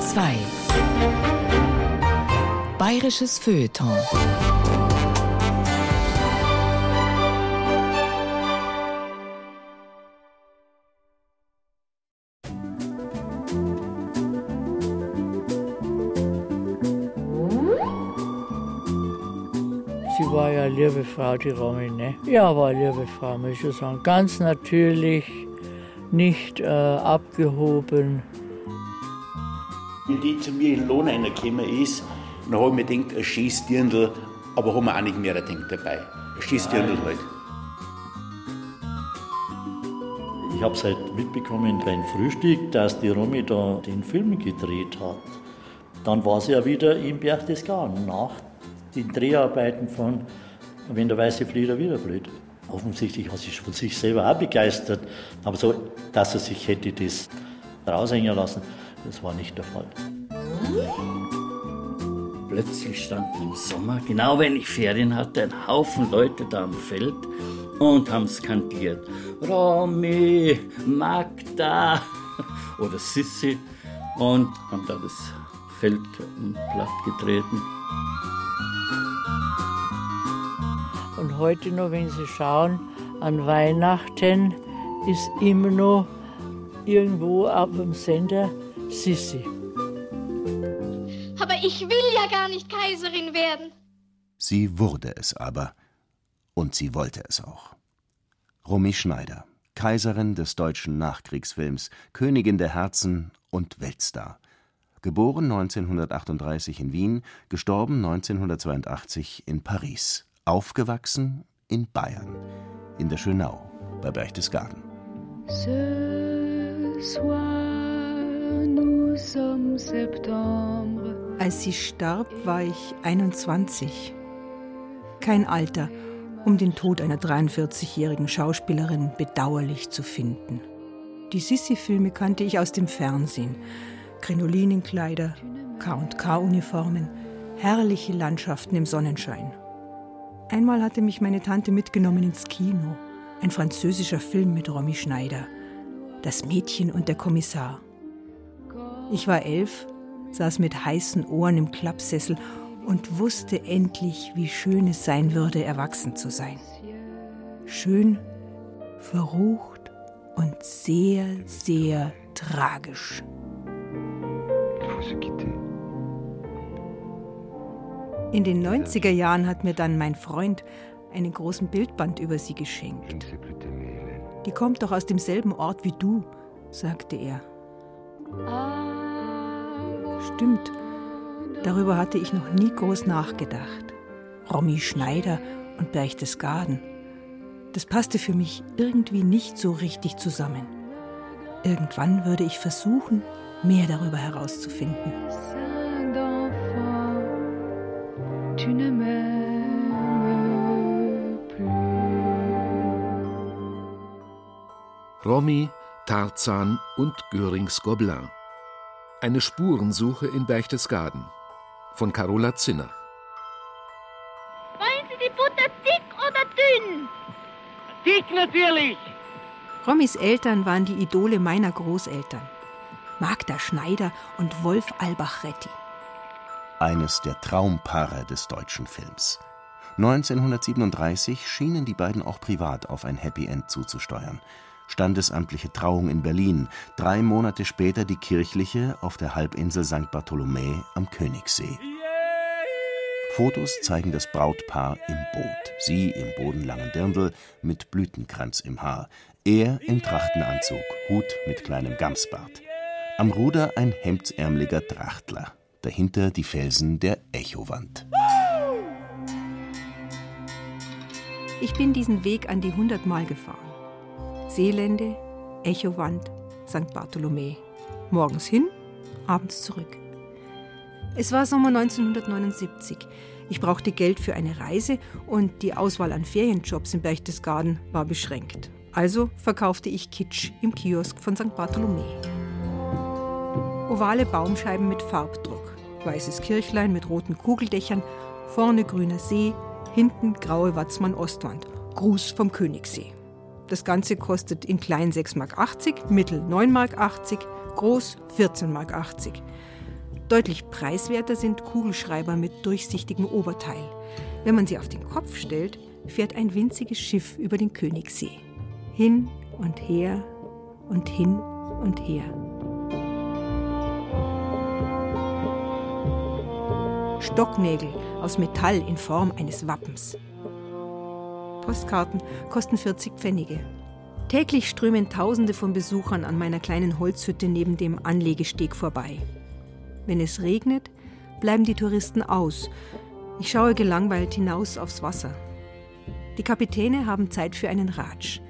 Bayern 2 Bayerisches Feuilleton Sie war ja liebe Frau, die Romy, ne? Ja, war liebe Frau, muss ich sagen. Ganz natürlich, nicht äh, abgehoben. Wenn die zu mir in Lohn gekommen ist, dann habe ich mir gedacht, ein Schießdirndl, aber haben wir auch nicht mehr gedacht dabei. Ein Schießdirndl halt. Ich habe es halt mitbekommen beim Frühstück, dass die Romy da den Film gedreht hat. Dann war sie ja wieder im Berchtesgaden nach den Dreharbeiten von Wenn der weiße Flieder wieder blüht. Offensichtlich war sie von sich selber auch begeistert, aber so, dass er sich hätte das raushängen lassen, das war nicht der Fall. Plötzlich standen im Sommer, genau wenn ich Ferien hatte, ein Haufen Leute da am Feld und haben skandiert. Romy, Magda oder Sissi und haben da das Feld platt getreten. Und heute noch, wenn Sie schauen, an Weihnachten ist immer noch irgendwo auf dem Sender Sissi. Aber ich will ja gar nicht Kaiserin werden. Sie wurde es aber. Und sie wollte es auch. Romy Schneider, Kaiserin des deutschen Nachkriegsfilms, Königin der Herzen und Weltstar. Geboren 1938 in Wien, gestorben 1982 in Paris. Aufgewachsen in Bayern, in der Schönau bei Berchtesgaden. Ce soir. Als sie starb, war ich 21. Kein Alter, um den Tod einer 43-jährigen Schauspielerin bedauerlich zu finden. Die Sissi-Filme kannte ich aus dem Fernsehen. Krinolinenkleider, K&K-Uniformen, herrliche Landschaften im Sonnenschein. Einmal hatte mich meine Tante mitgenommen ins Kino. Ein französischer Film mit Romy Schneider. Das Mädchen und der Kommissar. Ich war elf, saß mit heißen Ohren im Klappsessel und wusste endlich, wie schön es sein würde, erwachsen zu sein. Schön, verrucht und sehr, sehr tragisch. In den 90er Jahren hat mir dann mein Freund einen großen Bildband über sie geschenkt. Die kommt doch aus demselben Ort wie du, sagte er. Stimmt, darüber hatte ich noch nie groß nachgedacht. Romy Schneider und Berchtesgaden. Das passte für mich irgendwie nicht so richtig zusammen. Irgendwann würde ich versuchen, mehr darüber herauszufinden. Romy, Tarzan und Görings Gobelin. Eine Spurensuche in Berchtesgaden von Carola Zinner. Wollen Sie die Butter dick oder dünn? Dick natürlich. Rommys Eltern waren die Idole meiner Großeltern. Magda Schneider und Wolf Albach-Retti. Eines der Traumpaare des deutschen Films. 1937 schienen die beiden auch privat auf ein Happy End zuzusteuern. Standesamtliche Trauung in Berlin, drei Monate später die kirchliche auf der Halbinsel St. Bartholomä am Königssee. Fotos zeigen das Brautpaar im Boot. Sie im bodenlangen Dirndl mit Blütenkranz im Haar. Er im Trachtenanzug, Hut mit kleinem Gamsbart. Am Ruder ein hemdsärmeliger Trachtler. Dahinter die Felsen der Echowand. Ich bin diesen Weg an die hundertmal gefahren. Seelände, Echowand, St. Bartholomä. Morgens hin, abends zurück. Es war Sommer 1979. Ich brauchte Geld für eine Reise und die Auswahl an Ferienjobs in Berchtesgaden war beschränkt. Also verkaufte ich Kitsch im Kiosk von St. Bartholomä. Ovale Baumscheiben mit Farbdruck, weißes Kirchlein mit roten Kugeldächern, vorne grüner See, hinten graue Watzmann-Ostwand. Gruß vom Königssee. Das Ganze kostet in klein 6,80 Mark, mittel 9,80 Mark, groß 14,80 Mark. Deutlich preiswerter sind Kugelschreiber mit durchsichtigem Oberteil. Wenn man sie auf den Kopf stellt, fährt ein winziges Schiff über den Königssee. Hin und her und hin und her. Stocknägel aus Metall in Form eines Wappens. Postkarten kosten 40 Pfennige. Täglich strömen Tausende von Besuchern an meiner kleinen Holzhütte neben dem Anlegesteg vorbei. Wenn es regnet, bleiben die Touristen aus. Ich schaue gelangweilt hinaus aufs Wasser. Die Kapitäne haben Zeit für einen Ratsch.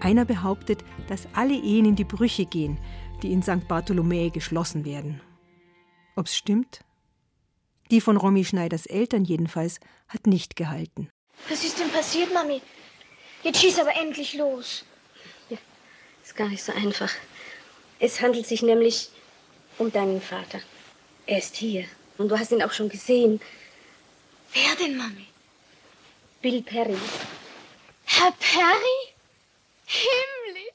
Einer behauptet, dass alle Ehen in die Brüche gehen, die in St. Bartholomäe geschlossen werden. Ob's stimmt? Die von Romy Schneiders Eltern jedenfalls hat nicht gehalten. Was ist denn passiert, Mami? Jetzt schieß aber endlich los. Ja, ist gar nicht so einfach. Es handelt sich nämlich um deinen Vater. Er ist hier. Und du hast ihn auch schon gesehen. Wer denn, Mami? Bill Perry. Herr Perry? Himmlisch!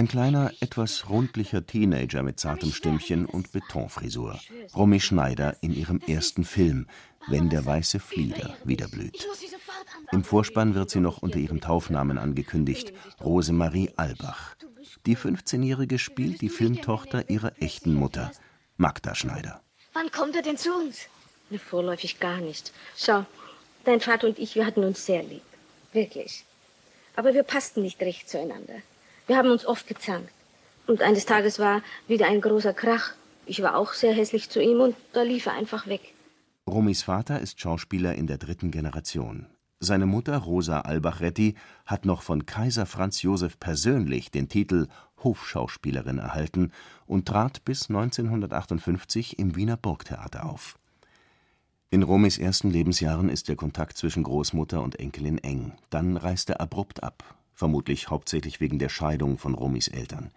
Ein kleiner, etwas rundlicher Teenager mit zartem Stimmchen und Betonfrisur. Romy Schneider in ihrem ersten Film, Wenn der weiße Flieder wieder blüht. Im Vorspann wird sie noch unter ihrem Taufnamen angekündigt, Rosemarie Albach. Die 15-Jährige spielt die Filmtochter ihrer echten Mutter, Magda Schneider. Wann kommt er denn zu uns? Ne, vorläufig gar nicht. Schau, dein Vater und ich, wir hatten uns sehr lieb. Wirklich. Aber wir passten nicht recht zueinander. Wir haben uns oft gezankt. Und eines Tages war wieder ein großer Krach. Ich war auch sehr hässlich zu ihm und da lief er einfach weg. Romys Vater ist Schauspieler in der dritten Generation. Seine Mutter Rosa Albach-Retti hat noch von Kaiser Franz Josef persönlich den Titel Hofschauspielerin erhalten und trat bis 1958 im Wiener Burgtheater auf. In Romys ersten Lebensjahren ist der Kontakt zwischen Großmutter und Enkelin eng. Dann reist er abrupt ab, vermutlich hauptsächlich wegen der Scheidung von Romys Eltern.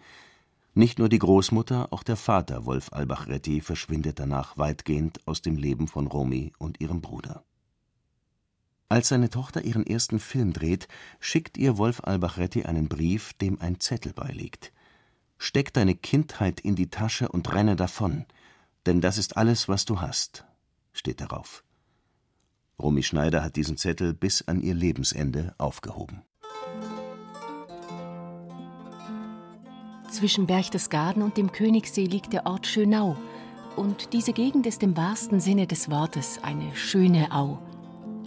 Nicht nur die Großmutter, auch der Vater Wolf Albach-Retti verschwindet danach weitgehend aus dem Leben von Romy und ihrem Bruder. Als seine Tochter ihren ersten Film dreht, schickt ihr Wolf Albach-Retti einen Brief, dem ein Zettel beiliegt. Steck deine Kindheit in die Tasche und renne davon, denn das ist alles, was du hast, steht darauf. Romy Schneider hat diesen Zettel bis an ihr Lebensende aufgehoben. Zwischen Berchtesgaden und dem Königssee liegt der Ort Schönau. Und diese Gegend ist im wahrsten Sinne des Wortes eine schöne Au.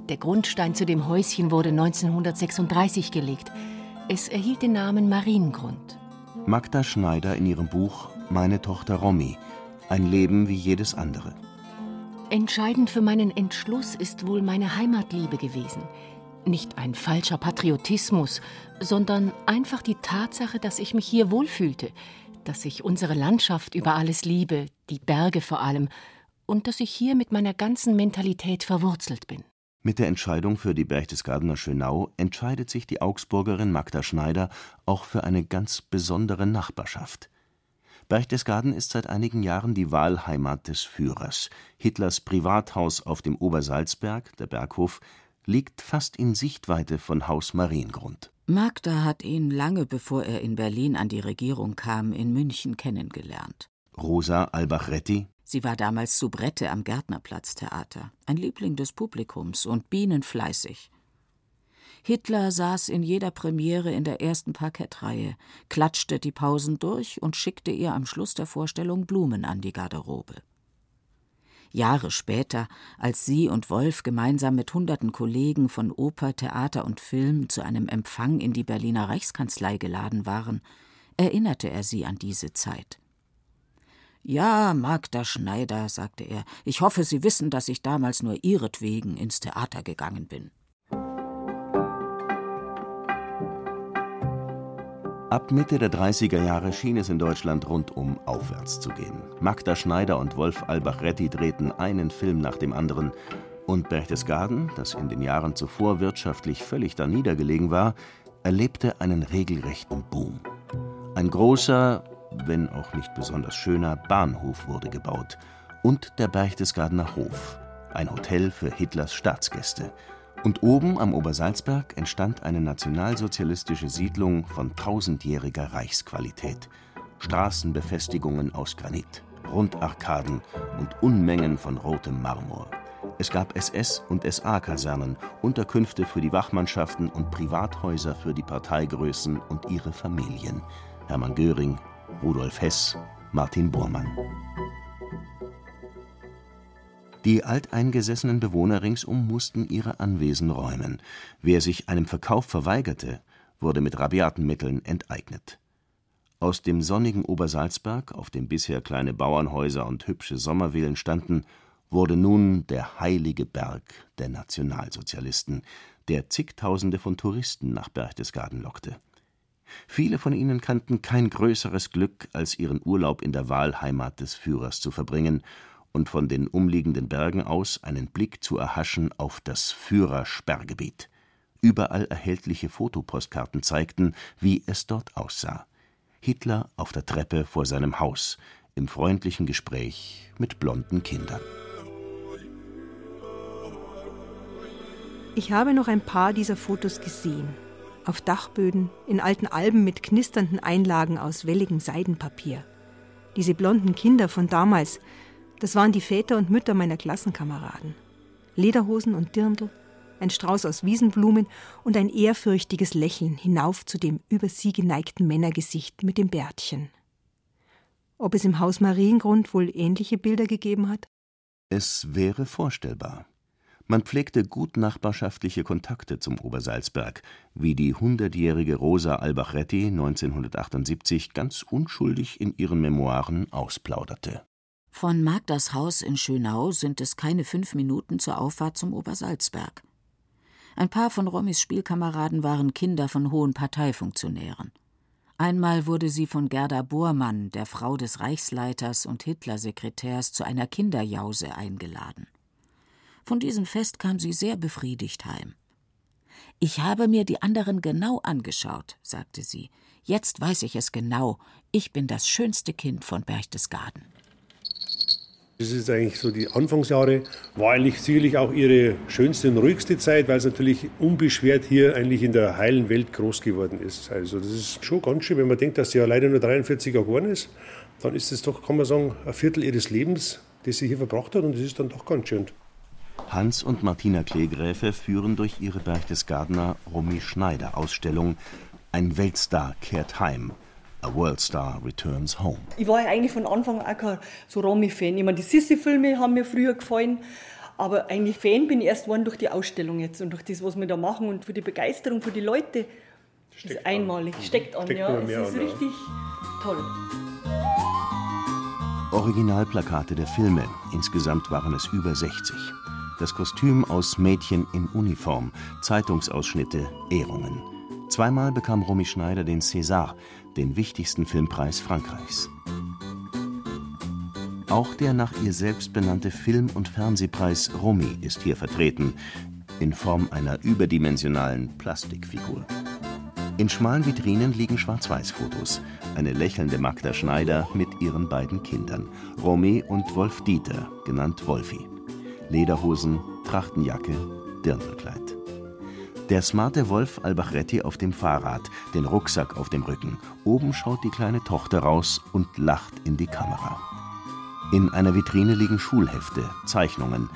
Der Grundstein zu dem Häuschen wurde 1936 gelegt. Es erhielt den Namen Mariengrund. Magda Schneider in ihrem Buch Meine Tochter Romy. Ein Leben wie jedes andere. Entscheidend für meinen Entschluss ist wohl meine Heimatliebe gewesen. Nicht ein falscher Patriotismus, sondern einfach die Tatsache, dass ich mich hier wohlfühlte, dass ich unsere Landschaft über alles liebe, die Berge vor allem, und dass ich hier mit meiner ganzen Mentalität verwurzelt bin. Mit der Entscheidung für die Berchtesgadener Schönau entscheidet sich die Augsburgerin Magda Schneider auch für eine ganz besondere Nachbarschaft. Berchtesgaden ist seit einigen Jahren die Wahlheimat des Führers. Hitlers Privathaus auf dem Obersalzberg, der Berghof, liegt fast in Sichtweite von Haus Mariengrund. Magda hat ihn lange bevor er in Berlin an die Regierung kam, in München kennengelernt. Rosa Albach-Retti Sie war damals Soubrette am Gärtnerplatztheater, ein Liebling des Publikums und bienenfleißig. Hitler saß in jeder Premiere in der ersten Parkettreihe, klatschte die Pausen durch und schickte ihr am Schluss der Vorstellung Blumen an die Garderobe. Jahre später, als sie und Wolf gemeinsam mit hunderten Kollegen von Oper, Theater und Film zu einem Empfang in die Berliner Reichskanzlei geladen waren, erinnerte er sie an diese Zeit. Ja, Magda Schneider, sagte er, ich hoffe, Sie wissen, dass ich damals nur Ihretwegen ins Theater gegangen bin. Ab Mitte der 30er Jahre schien es in Deutschland rundum aufwärts zu gehen. Magda Schneider und Wolf Albach-Retti drehten einen Film nach dem anderen. Und Berchtesgaden, das in den Jahren zuvor wirtschaftlich völlig darniedergelegen war, erlebte einen regelrechten Boom. Ein großer, wenn auch nicht besonders schöner, Bahnhof wurde gebaut. Und der Berchtesgadener Hof, ein Hotel für Hitlers Staatsgäste – und oben am Obersalzberg entstand eine nationalsozialistische Siedlung von tausendjähriger Reichsqualität. Straßenbefestigungen aus Granit, Rundarkaden und Unmengen von rotem Marmor. Es gab SS- und SA-Kasernen, Unterkünfte für die Wachmannschaften und Privathäuser für die Parteigrößen und ihre Familien. Hermann Göring, Rudolf Hess, Martin Bormann. Die alteingesessenen Bewohner ringsum mussten ihre Anwesen räumen. Wer sich einem Verkauf verweigerte, wurde mit rabiaten Mitteln enteignet. Aus dem sonnigen Obersalzberg, auf dem bisher kleine Bauernhäuser und hübsche Sommervillen standen, wurde nun der heilige Berg der Nationalsozialisten, der zigtausende von Touristen nach Berchtesgaden lockte. Viele von ihnen kannten kein größeres Glück, als ihren Urlaub in der Wahlheimat des Führers zu verbringen und von den umliegenden Bergen aus einen Blick zu erhaschen auf das Führersperrgebiet. Überall erhältliche Fotopostkarten zeigten, wie es dort aussah. Hitler auf der Treppe vor seinem Haus, im freundlichen Gespräch mit blonden Kindern. Ich habe noch ein paar dieser Fotos gesehen. Auf Dachböden, in alten Alben mit knisternden Einlagen aus welligem Seidenpapier. Diese blonden Kinder von damals, das waren die Väter und Mütter meiner Klassenkameraden. Lederhosen und Dirndl, ein Strauß aus Wiesenblumen und ein ehrfürchtiges Lächeln hinauf zu dem über sie geneigten Männergesicht mit dem Bärtchen. Ob es im Haus Mariengrund wohl ähnliche Bilder gegeben hat? Es wäre vorstellbar. Man pflegte gut nachbarschaftliche Kontakte zum Obersalzberg, wie die hundertjährige Rosa Albachretti 1978 ganz unschuldig in ihren Memoiren ausplauderte. Von Magdas Haus in Schönau sind es keine fünf Minuten zur Auffahrt zum Obersalzberg. Ein paar von Rommys Spielkameraden waren Kinder von hohen Parteifunktionären. Einmal wurde sie von Gerda Bormann, der Frau des Reichsleiters und Hitlersekretärs, zu einer Kinderjause eingeladen. Von diesem Fest kam sie sehr befriedigt heim. Ich habe mir die anderen genau angeschaut, sagte sie. Jetzt weiß ich es genau. Ich bin das schönste Kind von Berchtesgaden. Das ist eigentlich so die Anfangsjahre, war eigentlich sicherlich auch ihre schönste und ruhigste Zeit, weil es natürlich unbeschwert hier eigentlich in der heilen Welt groß geworden ist. Also das ist schon ganz schön, wenn man denkt, dass sie ja leider nur 43 Jahre geworden ist, dann ist es doch, kann man sagen, ein Viertel ihres Lebens, das sie hier verbracht hat und das ist dann doch ganz schön. Hans und Martina Klegräfe führen durch ihre Berchtesgadener Romy Schneider Ausstellung Ein Weltstar kehrt heim. A World Star Returns Home. Ich war ja eigentlich von Anfang an kein so Romy-Fan. Ich meine, die Sissi-Filme haben mir früher gefallen, aber eigentlich Fan bin ich erst geworden durch die Ausstellung jetzt und durch das, was wir da machen und für die Begeisterung für die Leute. Steckt das ist einmalig, an. steckt an, steckt ja. Es ist an, richtig ja. toll. Originalplakate der Filme, insgesamt waren es über 60 das Kostüm aus Mädchen in Uniform, Zeitungsausschnitte, Ehrungen. Zweimal bekam Romy Schneider den César, den wichtigsten Filmpreis Frankreichs. Auch der nach ihr selbst benannte Film- und Fernsehpreis Romy ist hier vertreten, in Form einer überdimensionalen Plastikfigur. In schmalen Vitrinen liegen Schwarz-Weiß-Fotos. Eine lächelnde Magda Schneider mit ihren beiden Kindern, Romy und Wolf Dieter, genannt Wolfi. Lederhosen, Trachtenjacke, Dirndlkleid. Der smarte Wolf Albachretti auf dem Fahrrad, den Rucksack auf dem Rücken. Oben schaut die kleine Tochter raus und lacht in die Kamera. In einer Vitrine liegen Schulhefte, Zeichnungen,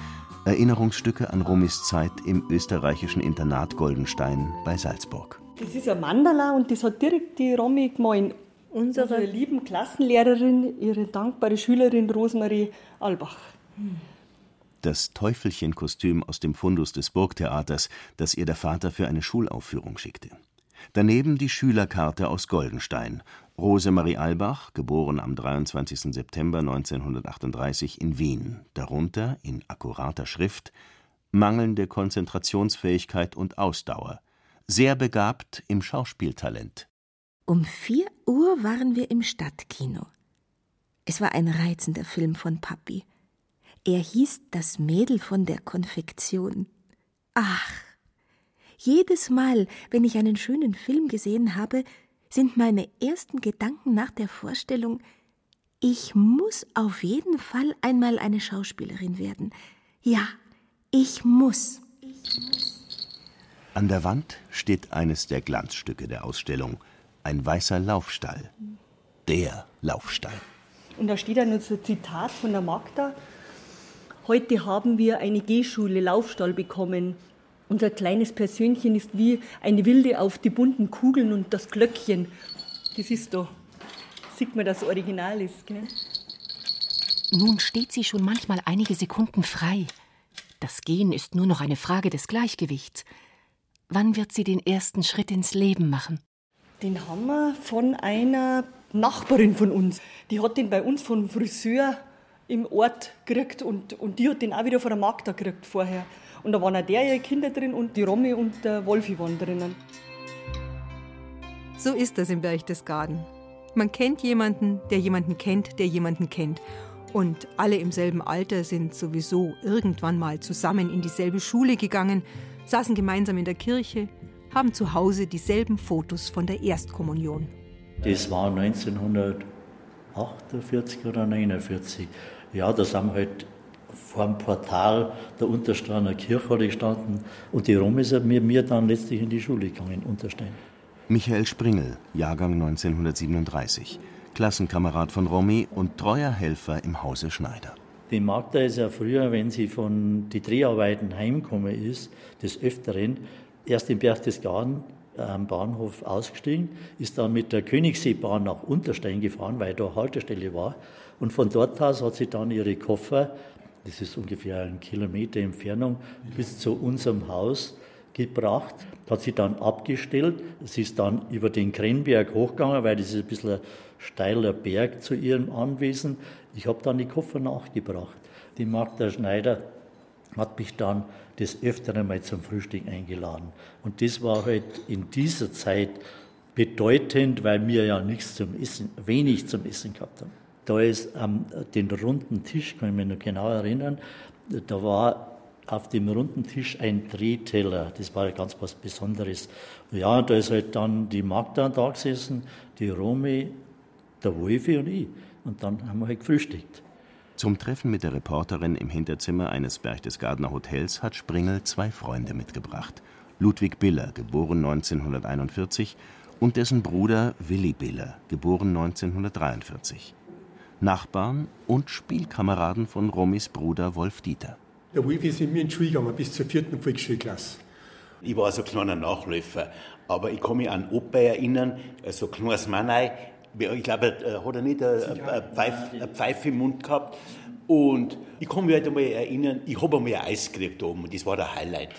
Erinnerungsstücke an Romis Zeit im österreichischen Internat Goldenstein bei Salzburg. Das ist ein Mandala und das hat direkt die Romy gemalt. Unsere, Unsere lieben Klassenlehrerin, ihre dankbare Schülerin Rosemarie Albach. Hm das Teufelchenkostüm aus dem Fundus des Burgtheaters, das ihr der Vater für eine Schulaufführung schickte. Daneben die Schülerkarte aus Goldenstein. Rosemarie Albach, geboren am 23. September 1938 in Wien. Darunter in akkurater Schrift mangelnde Konzentrationsfähigkeit und Ausdauer. Sehr begabt im Schauspieltalent. Um vier Uhr waren wir im Stadtkino. Es war ein reizender Film von Papi. Er hieß das Mädel von der Konfektion. Ach, jedes Mal, wenn ich einen schönen Film gesehen habe, sind meine ersten Gedanken nach der Vorstellung, ich muss auf jeden Fall einmal eine Schauspielerin werden. Ja, ich muss. An der Wand steht eines der Glanzstücke der Ausstellung, ein weißer Laufstall. Der Laufstall. Und da steht dann ein Zitat von der Magda. Heute haben wir eine Gehschule Laufstall bekommen. Unser kleines Persönchen ist wie eine Wilde auf die bunten Kugeln und das Glöckchen. Das ist doch, sieht man, dass das Original ist. Gell? Nun steht sie schon manchmal einige Sekunden frei. Das Gehen ist nur noch eine Frage des Gleichgewichts. Wann wird sie den ersten Schritt ins Leben machen? Den haben wir von einer Nachbarin von uns. Die hat den bei uns vom Friseur im Ort gekriegt und, und die hat den auch wieder von der Magda gekriegt vorher. Und da waren auch der ihre Kinder drin und die Romy und der Wolfi waren drinnen. So ist das im Berchtesgaden. Man kennt jemanden, der jemanden kennt, der jemanden kennt. Und alle im selben Alter sind sowieso irgendwann mal zusammen in dieselbe Schule gegangen, saßen gemeinsam in der Kirche, haben zu Hause dieselben Fotos von der Erstkommunion. Das war 1948 oder 49. Ja, da sind wir halt vor dem Portal der Untersteiner Kirche gestanden und die Rom ist mit mir dann letztlich in die Schule gegangen, Unterstein. Michael Springel, Jahrgang 1937, Klassenkamerad von Romy und treuer Helfer im Hause Schneider. Die Magda ist ja früher, wenn sie von den Dreharbeiten heimgekommen ist, des Öfteren, erst im Berchtesgaden am Bahnhof ausgestiegen, ist dann mit der Königsseebahn nach Unterstein gefahren, weil da Haltestelle war. Und von dort aus hat sie dann ihre Koffer, das ist ungefähr ein Kilometer Entfernung, bis zu unserem Haus gebracht, hat sie dann abgestellt. Sie ist dann über den Krenberg hochgegangen, weil das ist ein bisschen ein steiler Berg zu ihrem Anwesen. Ich habe dann die Koffer nachgebracht. Die Magda Schneider hat mich dann des Öfteren mal zum Frühstück eingeladen. Und das war halt in dieser Zeit bedeutend, weil wir ja nichts zum Essen, wenig zum Essen gehabt haben. Da ist am den runden Tisch, kann ich mich noch genau erinnern, da war auf dem runden Tisch ein Drehteller. Das war ja ganz was Besonderes. Ja, da ist halt dann die Magda da gesessen, die Romy, der Wolfi und ich. Und dann haben wir halt gefrühstückt. Zum Treffen mit der Reporterin im Hinterzimmer eines Berchtesgadener Hotels hat Springel zwei Freunde mitgebracht. Ludwig Biller, geboren 1941, und dessen Bruder Willi Biller, geboren 1943. Nachbarn und Spielkameraden von Romys Bruder Wolf Dieter. Der Wolf ist mit mir in die Schule gegangen, bis zur vierten Volksschulklasse. Ich war so ein kleiner Nachläufer, aber ich kann mich an Opa erinnern, so ein kleines Mannei, ich glaube, er hat er nicht eine, Pfeife, eine Pfeife im Mund gehabt. Und ich kann mich halt einmal erinnern, ich habe einmal ein Eis gekriegt oben und das war der Highlight.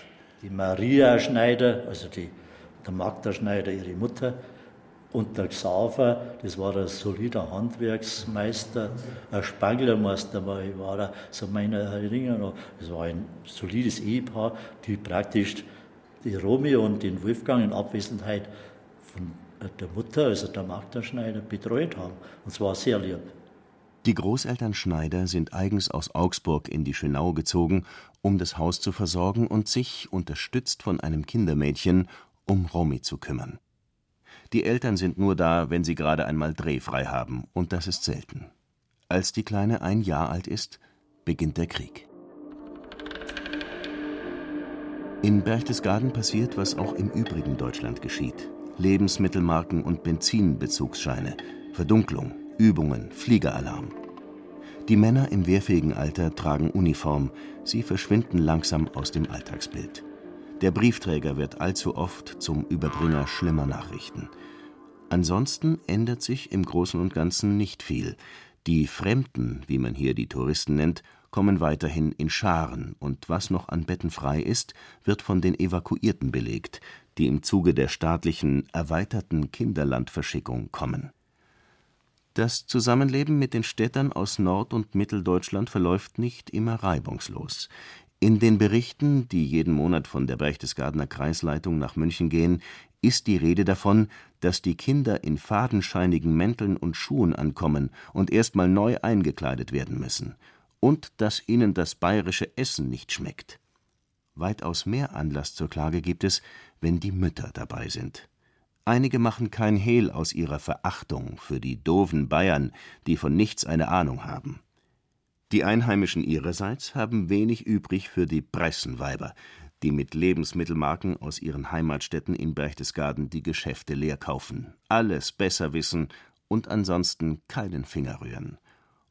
Die Maria Schneider, also die, der Magda Schneider, ihre Mutter, und der Xaver, das war ein solider Handwerksmeister, ein Spanglermeister war, er, so meine Erinnerung. Das war ein solides Ehepaar, die praktisch die Romy und den Wolfgang in Abwesenheit von der Mutter, also der Magda Schneider, betreut haben. Und zwar sehr lieb. Die Großeltern Schneider sind eigens aus Augsburg in die Schönau gezogen, um das Haus zu versorgen und sich, unterstützt von einem Kindermädchen, um Romy zu kümmern. Die Eltern sind nur da, wenn sie gerade einmal drehfrei haben, und das ist selten. Als die Kleine ein Jahr alt ist, beginnt der Krieg. In Berchtesgaden passiert, was auch im übrigen Deutschland geschieht. Lebensmittelmarken und Benzinbezugsscheine, Verdunklung, Übungen, Fliegeralarm. Die Männer im wehrfähigen Alter tragen Uniform, sie verschwinden langsam aus dem Alltagsbild. Der Briefträger wird allzu oft zum Überbringer schlimmer Nachrichten. Ansonsten ändert sich im Großen und Ganzen nicht viel. Die Fremden, wie man hier die Touristen nennt, kommen weiterhin in Scharen, und was noch an Betten frei ist, wird von den Evakuierten belegt, die im Zuge der staatlichen erweiterten Kinderlandverschickung kommen. Das Zusammenleben mit den Städtern aus Nord- und Mitteldeutschland verläuft nicht immer reibungslos. In den Berichten, die jeden Monat von der Berchtesgadener Kreisleitung nach München gehen, ist die Rede davon, dass die Kinder in fadenscheinigen Mänteln und Schuhen ankommen und erst mal neu eingekleidet werden müssen und dass ihnen das bayerische Essen nicht schmeckt. Weitaus mehr Anlass zur Klage gibt es, wenn die Mütter dabei sind. Einige machen kein Hehl aus ihrer Verachtung für die doofen Bayern, die von nichts eine Ahnung haben. Die Einheimischen ihrerseits haben wenig übrig für die Pressenweiber, die mit Lebensmittelmarken aus ihren Heimatstädten in Berchtesgaden die Geschäfte leer kaufen, alles besser wissen und ansonsten keinen Finger rühren.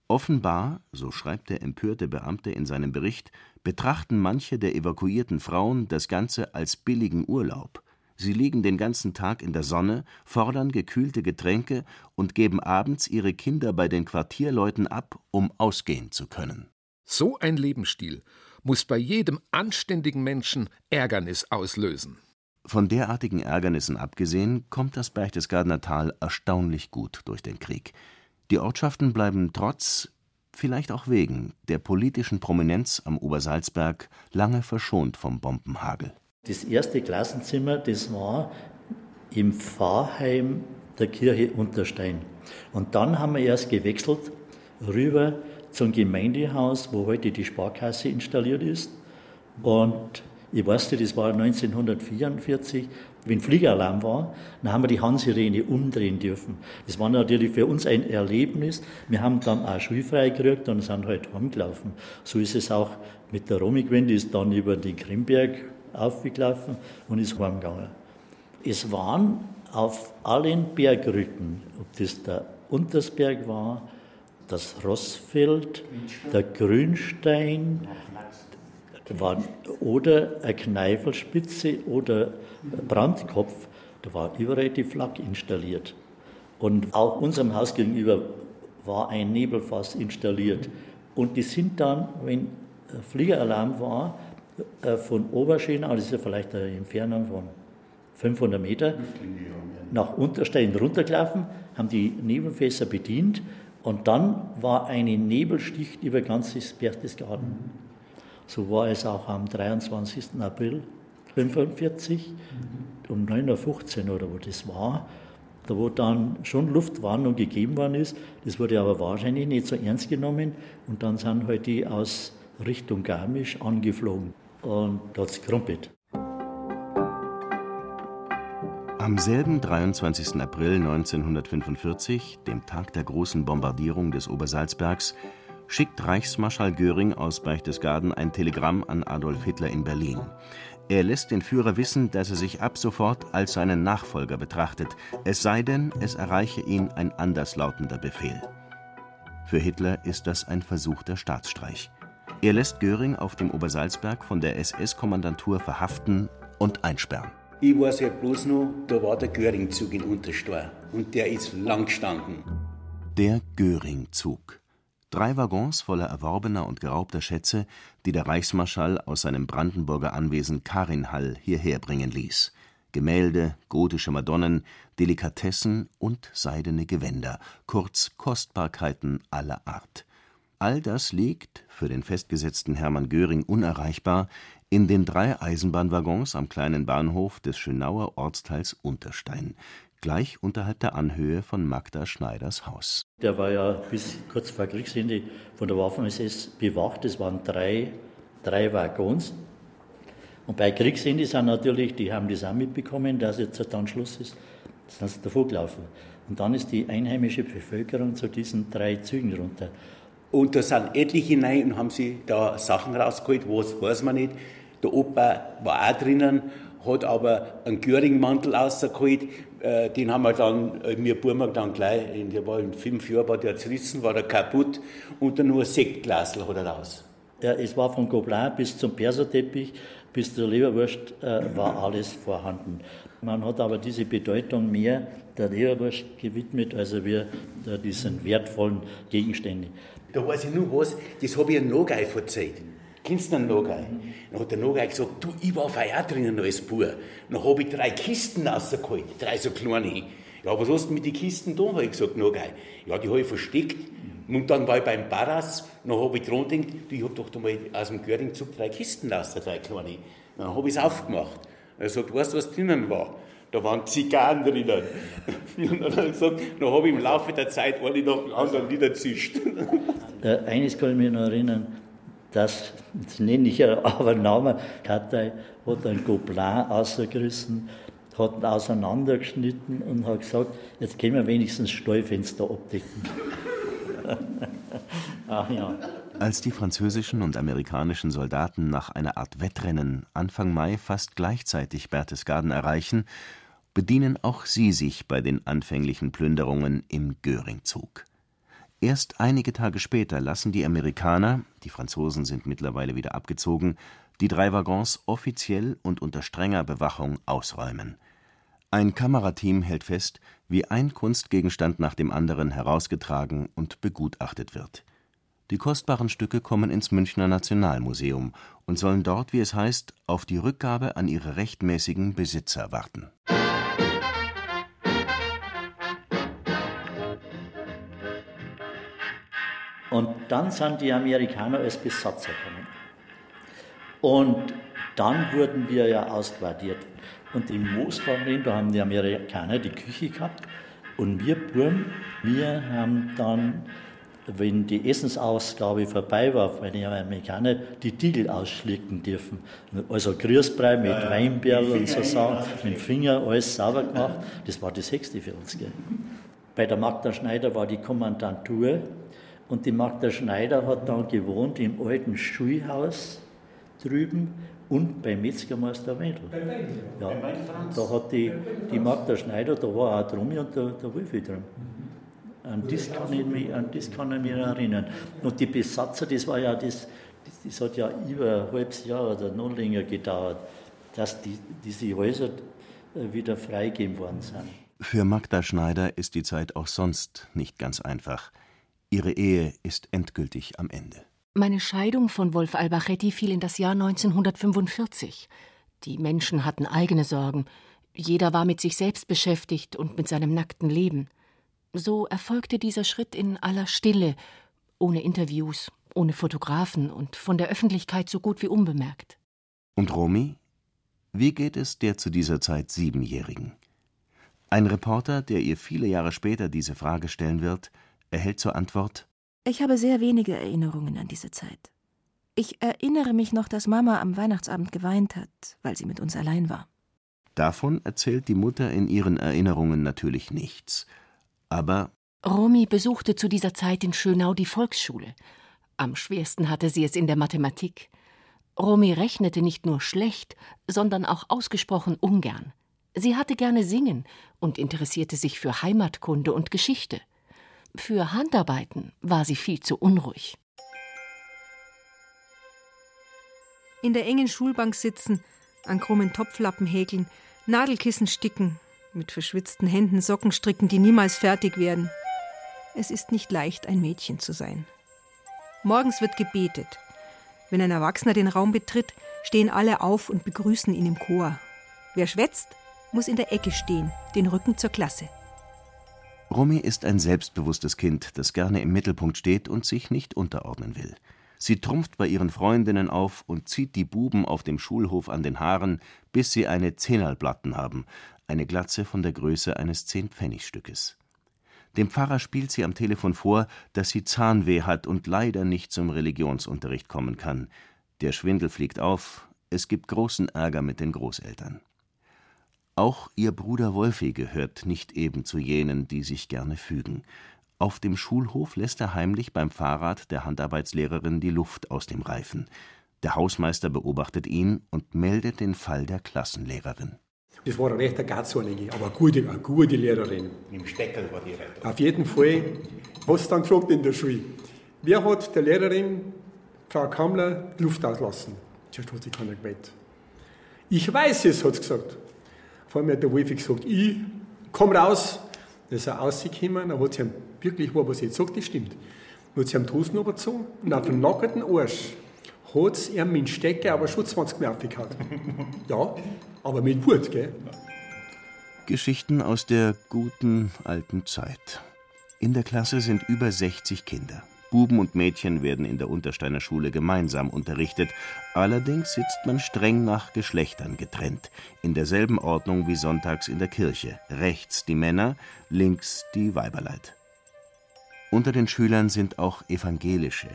Offenbar, so schreibt der empörte Beamte in seinem Bericht, betrachten manche der evakuierten Frauen das Ganze als billigen Urlaub. Sie liegen den ganzen Tag in der Sonne, fordern gekühlte Getränke und geben abends ihre Kinder bei den Quartierleuten ab, um ausgehen zu können. So ein Lebensstil muss bei jedem anständigen Menschen Ärgernis auslösen. Von derartigen Ärgernissen abgesehen, kommt das Berchtesgadener Tal erstaunlich gut durch den Krieg. Die Ortschaften bleiben trotz, vielleicht auch wegen, der politischen Prominenz am Obersalzberg lange verschont vom Bombenhagel. Das erste Klassenzimmer, das war im Pfarrheim der Kirche Unterstein. Und dann haben wir erst gewechselt rüber zum Gemeindehaus, wo heute die Sparkasse installiert ist. Und ich weiß nicht, das war 1944, wenn Fliegeralarm war, dann haben wir die Handsirene umdrehen dürfen. Das war natürlich für uns ein Erlebnis. Wir haben dann auch schulfrei gekriegt und sind halt heimgelaufen. So ist es auch mit der die ist dann über den Krimberg aufgelaufen und ist heimgegangen. Es waren auf allen Bergrücken, ob das der Untersberg war, das Rossfeld, der Grünstein, war, oder eine Kneifelspitze oder Brandkopf, da war überall die Flak installiert. Und auch unserem Haus gegenüber war ein Nebelfass installiert. Und die sind dann, wenn Fliegeralarm war, äh, von Oberschenau, das ist ja vielleicht eine Entfernung von 500 Meter, nach Unterstein runtergelaufen, haben die Nebelfässer bedient und dann war eine Nebelschicht über ganzes Berchtesgaden. So war es auch am 23. April 1945 um 9.15 Uhr oder wo das war, da wo dann schon Luftwarnung gegeben worden ist. Das wurde aber wahrscheinlich nicht so ernst genommen und dann sind halt die aus Richtung Garmisch angeflogen und es gekrumpelt. Am selben 23. April 1945, dem Tag der großen Bombardierung des Obersalzbergs, schickt Reichsmarschall Göring aus Berchtesgaden ein Telegramm an Adolf Hitler in Berlin. Er lässt den Führer wissen, dass er sich ab sofort als seinen Nachfolger betrachtet, es sei denn, es erreiche ihn ein anderslautender Befehl. Für Hitler ist das ein versuchter Staatsstreich. Er lässt Göring auf dem Obersalzberg von der SS-Kommandantur verhaften und einsperren. Ich weiß ja bloß noch, da war der Göring-Zug in Untersteuer und der ist lang gestanden. Der Göring-Zug. Drei Waggons voller erworbener und geraubter Schätze, die der Reichsmarschall aus seinem Brandenburger Anwesen Karinhall hierher bringen ließ. Gemälde, gotische Madonnen, Delikatessen und seidene Gewänder, kurz Kostbarkeiten aller Art. All das liegt, für den festgesetzten Hermann Göring unerreichbar, in den drei Eisenbahnwaggons am kleinen Bahnhof des Schönauer Ortsteils Unterstein, gleich unterhalb der Anhöhe von Magda Schneiders Haus. Der war ja bis kurz vor Kriegsende von der Waffen-SS bewacht. Es waren drei, drei Waggons. Und bei Kriegsende sind natürlich, die haben das auch mitbekommen, dass jetzt dann Schluss ist, sind sie davor gelaufen. Und dann ist die einheimische Bevölkerung zu diesen drei Zügen runter. Und da sind etliche rein und haben sie da Sachen rausgeholt, was weiß man nicht. Der Opa war auch drinnen, hat aber einen Göring-Mantel rausgeholt. Äh, den haben wir dann, äh, mir Burmark dann gleich, der war in fünf Jahren, war der zerrissen, war der kaputt und dann nur ein Sektglasl hat er raus. Ja, es war von Gobelin bis zum Perserteppich, bis zur Leberwurst äh, war alles vorhanden. Man hat aber diese Bedeutung mehr der Leberwurst gewidmet, als wir diesen wertvollen Gegenstände. Da weiß ich nur was, das habe ich einem Nogei erzählt. Kennst du einen Nogai? Dann hat der Nogai gesagt, du, ich war vorher drinnen als Bub. Dann habe ich drei Kisten rausgeholt, drei so kleine. Ja, was hast du mit den Kisten da? habe ich gesagt, Nogai. Ja, die habe ich versteckt. Und dann war ich beim Barras, dann habe ich dran gedacht, ich habe doch da mal aus dem Göringzug drei Kisten raus, drei kleine. Dann habe ich es aufgemacht. Er sagt, weißt du, was drinnen war? Da waren Zigarren drinnen. Und dann, hat gesagt, dann habe ich im Laufe der Zeit eine nach dem anderen wieder zischt. Äh, eines kann ich mich noch erinnern, das, das nenne ich ja aber Namen, Katei hat einen Gobelin ausgerissen, hat ihn auseinandergeschnitten und hat gesagt, jetzt können wir wenigstens Stallfenster abdecken. Ach ja. Als die französischen und amerikanischen Soldaten nach einer Art Wettrennen Anfang Mai fast gleichzeitig Berchtesgaden erreichen, bedienen auch sie sich bei den anfänglichen Plünderungen im Göringzug. Erst einige Tage später lassen die Amerikaner – die Franzosen sind mittlerweile wieder abgezogen – die drei Waggons offiziell und unter strenger Bewachung ausräumen. Ein Kamerateam hält fest, wie ein Kunstgegenstand nach dem anderen herausgetragen und begutachtet wird. Die kostbaren Stücke kommen ins Münchner Nationalmuseum und sollen dort, wie es heißt, auf die Rückgabe an ihre rechtmäßigen Besitzer warten. Und dann sind die Amerikaner als Besatzer gekommen. Und dann wurden wir ja ausquartiert. Und im Moosbauring, da haben die Amerikaner die Küche gehabt. Und wir Buben, wir haben dann, wenn die Essensausgabe vorbei war, weil die Amerikaner die Tiegel ausschlecken dürfen. Also Grüßbrei mit ja, Weinberl und so Sachen, mit dem Finger alles sauber gemacht. Das war das Sechste für uns. Gell. Bei der Magda Schneider war die Kommandantur und die Magda Schneider hat dann gewohnt im alten Schulhaus drüben und beim Metzgermeister Wendel. Ja, da hat die, die Magda Schneider, da war auch Drummi und der, der Wolfi drum. An das, kann ich mich, an das kann ich mich erinnern. Und die Besatzer, das war ja das, das, das hat ja über ein halbes Jahr oder noch länger gedauert, dass die, diese Häuser äh, wieder freigegeben worden sind. Für Magda Schneider ist die Zeit auch sonst nicht ganz einfach. Ihre Ehe ist endgültig am Ende. Meine Scheidung von Wolf Albachetti fiel in das Jahr 1945. Die Menschen hatten eigene Sorgen. Jeder war mit sich selbst beschäftigt und mit seinem nackten Leben. So erfolgte dieser Schritt in aller Stille, ohne Interviews, ohne Fotografen und von der Öffentlichkeit so gut wie unbemerkt. Und Romy? Wie geht es der zu dieser Zeit Siebenjährigen? Ein Reporter, der ihr viele Jahre später diese Frage stellen wird, erhält zur Antwort Ich habe sehr wenige Erinnerungen an diese Zeit. Ich erinnere mich noch, dass Mama am Weihnachtsabend geweint hat, weil sie mit uns allein war. Davon erzählt die Mutter in ihren Erinnerungen natürlich nichts. Aber Romy besuchte zu dieser Zeit in Schönau die Volksschule. Am schwersten hatte sie es in der Mathematik. Romy rechnete nicht nur schlecht, sondern auch ausgesprochen ungern. Sie hatte gerne singen und interessierte sich für Heimatkunde und Geschichte. Für Handarbeiten war sie viel zu unruhig. In der engen Schulbank sitzen, an krummen Topflappen häkeln, Nadelkissen sticken, mit verschwitzten Händen Socken stricken, die niemals fertig werden. Es ist nicht leicht, ein Mädchen zu sein. Morgens wird gebetet. Wenn ein Erwachsener den Raum betritt, stehen alle auf und begrüßen ihn im Chor. Wer schwätzt, muss in der Ecke stehen, den Rücken zur Klasse. Romy ist ein selbstbewusstes Kind, das gerne im Mittelpunkt steht und sich nicht unterordnen will. Sie trumpft bei ihren Freundinnen auf und zieht die Buben auf dem Schulhof an den Haaren, bis sie eine Zehnerlplatten haben, eine Glatze von der Größe eines Zehnpfennigstückes. Dem Pfarrer spielt sie am Telefon vor, dass sie Zahnweh hat und leider nicht zum Religionsunterricht kommen kann. Der Schwindel fliegt auf, es gibt großen Ärger mit den Großeltern. Auch ihr Bruder Wolfi gehört nicht eben zu jenen, die sich gerne fügen. Auf dem Schulhof lässt er heimlich beim Fahrrad der Handarbeitslehrerin die Luft aus dem Reifen. Der Hausmeister beobachtet ihn und meldet den Fall der Klassenlehrerin. Das war eine rechte Gatzorlige, aber eine gute, eine gute Lehrerin. Im Steckel war die Rettung. Auf jeden Fall hast du dann gefragt in der Schule, wer hat der Lehrerin, Frau Kammler, die Luft auslassen? Zuerst hat sie keiner gemeldet. Ich weiß es, hat sie gesagt. Vor allem hat der Wolfi gesagt, ich komm raus. Dann ist er rausgekommen, dann hat sie ihm wirklich, was sie jetzt sagt, das stimmt. Dann hat sie ihm die Hosen übergezogen und auf den nackten Arsch hat sie ihm mit Stecker aber schon 20 Mal aufgehauen. Ja, aber mit Wut, gell? Geschichten aus der guten alten Zeit. In der Klasse sind über 60 Kinder. Buben und Mädchen werden in der Untersteiner Schule gemeinsam unterrichtet, allerdings sitzt man streng nach Geschlechtern getrennt, in derselben Ordnung wie sonntags in der Kirche, rechts die Männer, links die Weiberleid. Unter den Schülern sind auch Evangelische.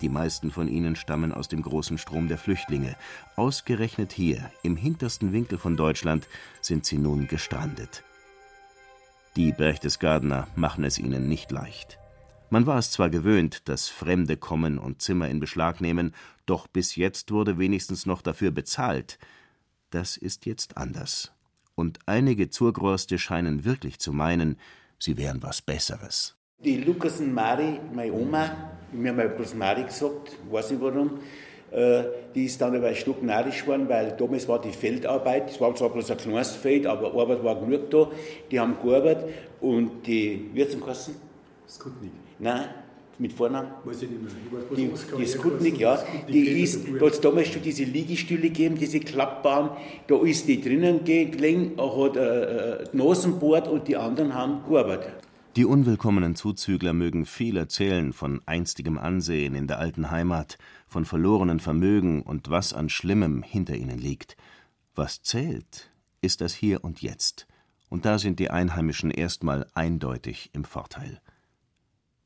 Die meisten von ihnen stammen aus dem großen Strom der Flüchtlinge. Ausgerechnet hier, im hintersten Winkel von Deutschland, sind sie nun gestrandet. Die Berchtesgadener machen es ihnen nicht leicht. Man war es zwar gewöhnt, dass Fremde kommen und Zimmer in Beschlag nehmen, doch bis jetzt wurde wenigstens noch dafür bezahlt. Das ist jetzt anders. Und einige Zurgröste scheinen wirklich zu meinen, sie wären was Besseres. Die Lukas und Mari, meine Oma, mir haben bloß Mari gesagt, weiß nicht warum, äh, die ist dann aber ein Stück narrisch geworden, weil damals war die Feldarbeit, es war zwar bloß ein kleines Feld, aber Arbeit war genug da. Die haben gearbeitet und die, wie hat es geheißen? Skutnik. Nein, mit Vornamen? Weiß ich nicht mehr. Ich weiß, was Die, die Skutnik, ja, die ist, da hat es damals schon diese Liegestühle gegeben, diese klappbaren, da ist die drinnen gelegen, hat äh, äh, die Nasen bohrt und die anderen haben gearbeitet. Die unwillkommenen Zuzügler mögen viel erzählen von einstigem Ansehen in der alten Heimat, von verlorenen Vermögen und was an Schlimmem hinter ihnen liegt. Was zählt, ist das Hier und Jetzt. Und da sind die Einheimischen erstmal eindeutig im Vorteil.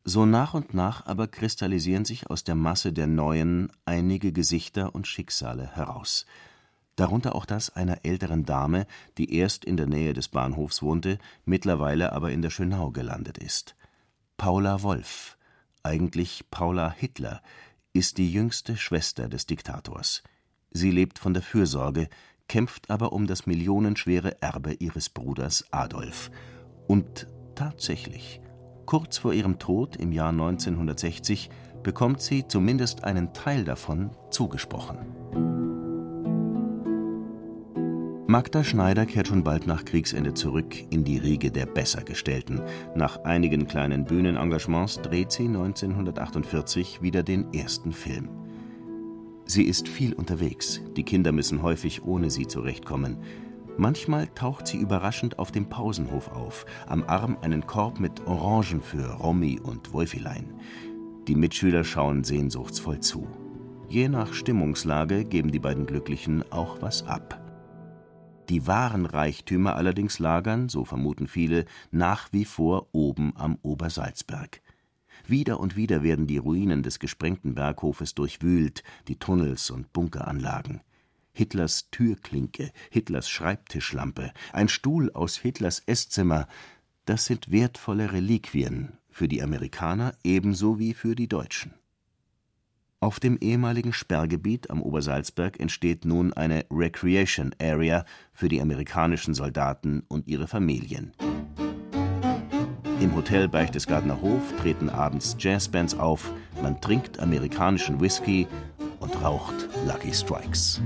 So nach und nach aber kristallisieren sich aus der Masse der Neuen einige Gesichter und Schicksale heraus. Darunter auch das einer älteren Dame, die erst in der Nähe des Bahnhofs wohnte, mittlerweile aber in der Schönau gelandet ist. Paula Wolf, eigentlich Paula Hitler, ist die jüngste Schwester des Diktators. Sie lebt von der Fürsorge, kämpft aber um das millionenschwere Erbe ihres Bruders Adolf. Und tatsächlich, kurz vor ihrem Tod im Jahr 1960 bekommt sie zumindest einen Teil davon zugesprochen. Magda Schneider kehrt schon bald nach Kriegsende zurück in die Riege der Bessergestellten. Nach einigen kleinen Bühnenengagements dreht sie 1948 wieder den ersten Film. Sie ist viel unterwegs, die Kinder müssen häufig ohne sie zurechtkommen. Manchmal taucht sie überraschend auf dem Pausenhof auf, am Arm einen Korb mit Orangen für Romy und Wolfilein. Die Mitschüler schauen sehnsuchtsvoll zu. Je nach Stimmungslage geben die beiden Glücklichen auch was ab. Die wahren Reichtümer allerdings lagern, so vermuten viele, nach wie vor oben am Obersalzberg. Wieder und wieder werden die Ruinen des gesprengten Berghofes durchwühlt, die Tunnels und Bunkeranlagen. Hitlers Türklinke, Hitlers Schreibtischlampe, ein Stuhl aus Hitlers Esszimmer, das sind wertvolle Reliquien für die Amerikaner ebenso wie für die Deutschen. Auf dem ehemaligen Sperrgebiet am Obersalzberg entsteht nun eine Recreation Area für die amerikanischen Soldaten und ihre Familien. Im Hotel Berchtesgadener Hof treten abends Jazzbands auf, man trinkt amerikanischen Whisky und raucht Lucky Strikes.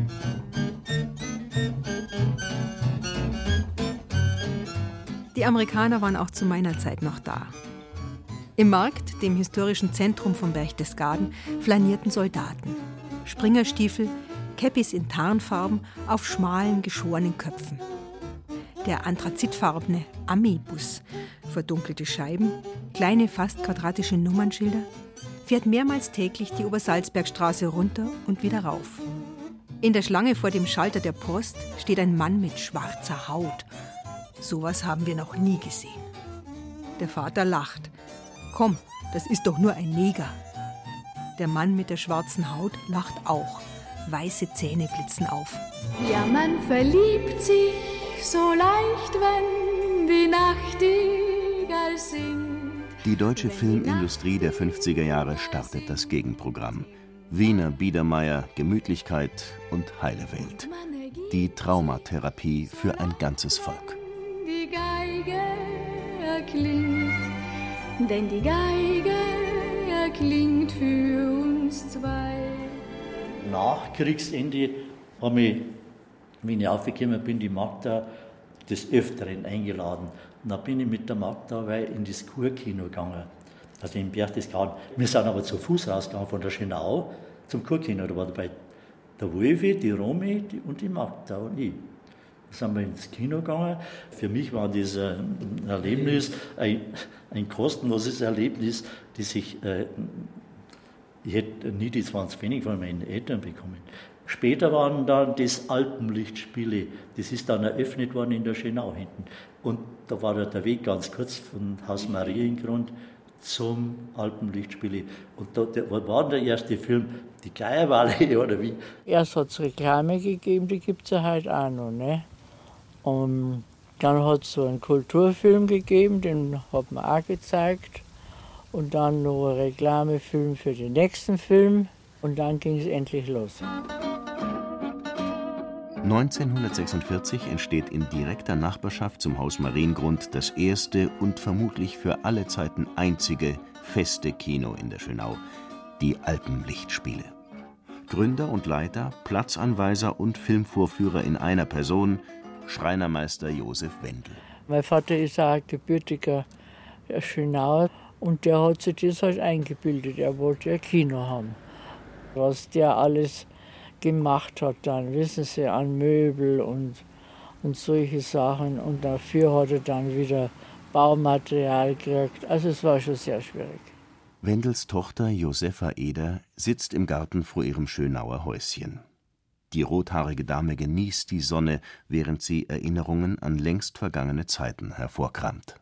Die Amerikaner waren auch zu meiner Zeit noch da. Im Markt, dem historischen Zentrum von Berchtesgaden, flanierten Soldaten. Springerstiefel, Käppis in Tarnfarben auf schmalen, geschorenen Köpfen. Der anthrazitfarbene Ami-Bus, verdunkelte Scheiben, kleine, fast quadratische Nummernschilder, fährt mehrmals täglich die Obersalzbergstraße runter und wieder rauf. In der Schlange vor dem Schalter der Post steht ein Mann mit schwarzer Haut. Sowas haben wir noch nie gesehen. Der Vater lacht. Komm, das ist doch nur ein Neger. Der Mann mit der schwarzen Haut lacht auch. Weiße Zähne blitzen auf. Ja, man verliebt sich so leicht, wenn die Nachtigall singt. Die deutsche Filmindustrie der 50er Jahre startet das Gegenprogramm. Wiener Biedermeier, Gemütlichkeit und heile Welt. Die Traumatherapie für ein ganzes Volk. Die Geige erklingt, denn die Geige erklingt für uns zwei. Nach Kriegsende habe ich, wenn ich aufgekommen bin, die Magda des Öfteren eingeladen. Und dann bin ich mit der Magda in das Kurkino gegangen, also in Berchtesgaden. Wir sind aber zu Fuß rausgegangen von der Schönau zum Kurkino. Da war dabei der Wolfi, die Romy die, und die Magda und ich. Da sind wir ins Kino gegangen. Für mich war das ein Erlebnis, ein, ein kostenloses Erlebnis, das ich, äh, ich hätte nie die 20 Pfennig von meinen Eltern bekommen. Später waren dann das Alpenlichtspiele, das ist dann eröffnet worden in der Schönau hinten. Und da war der Weg ganz kurz von Haus Mariengrund zum Alpenlichtspiele. Und da, da war der erste Film, die Geierwalle oder wie? Erst hat es Reklame gegeben, die gibt es ja heute auch noch. Ne? Und dann hat es so einen Kulturfilm gegeben, den hat man auch gezeigt. Und dann noch ein Reklamefilm für den nächsten Film. Und dann ging es endlich los. 1946 entsteht in direkter Nachbarschaft zum Haus Mariengrund das erste und vermutlich für alle Zeiten einzige feste Kino in der Schönau, die Alpenlichtspiele. Gründer und Leiter, Platzanweiser und Filmvorführer in einer Person, Schreinermeister Josef Wendel. Mein Vater ist auch gebürtiger Schönauer und der hat sich das halt eingebildet. Er wollte ein Kino haben. Was der alles gemacht hat dann, wissen Sie, an Möbel und, und solche Sachen. Und dafür hat er dann wieder Baumaterial gekriegt. Also es war schon sehr schwierig. Wendels Tochter Josefa Eder sitzt im Garten vor ihrem Schönauer Häuschen. Die rothaarige Dame genießt die Sonne, während sie Erinnerungen an längst vergangene Zeiten hervorkramt.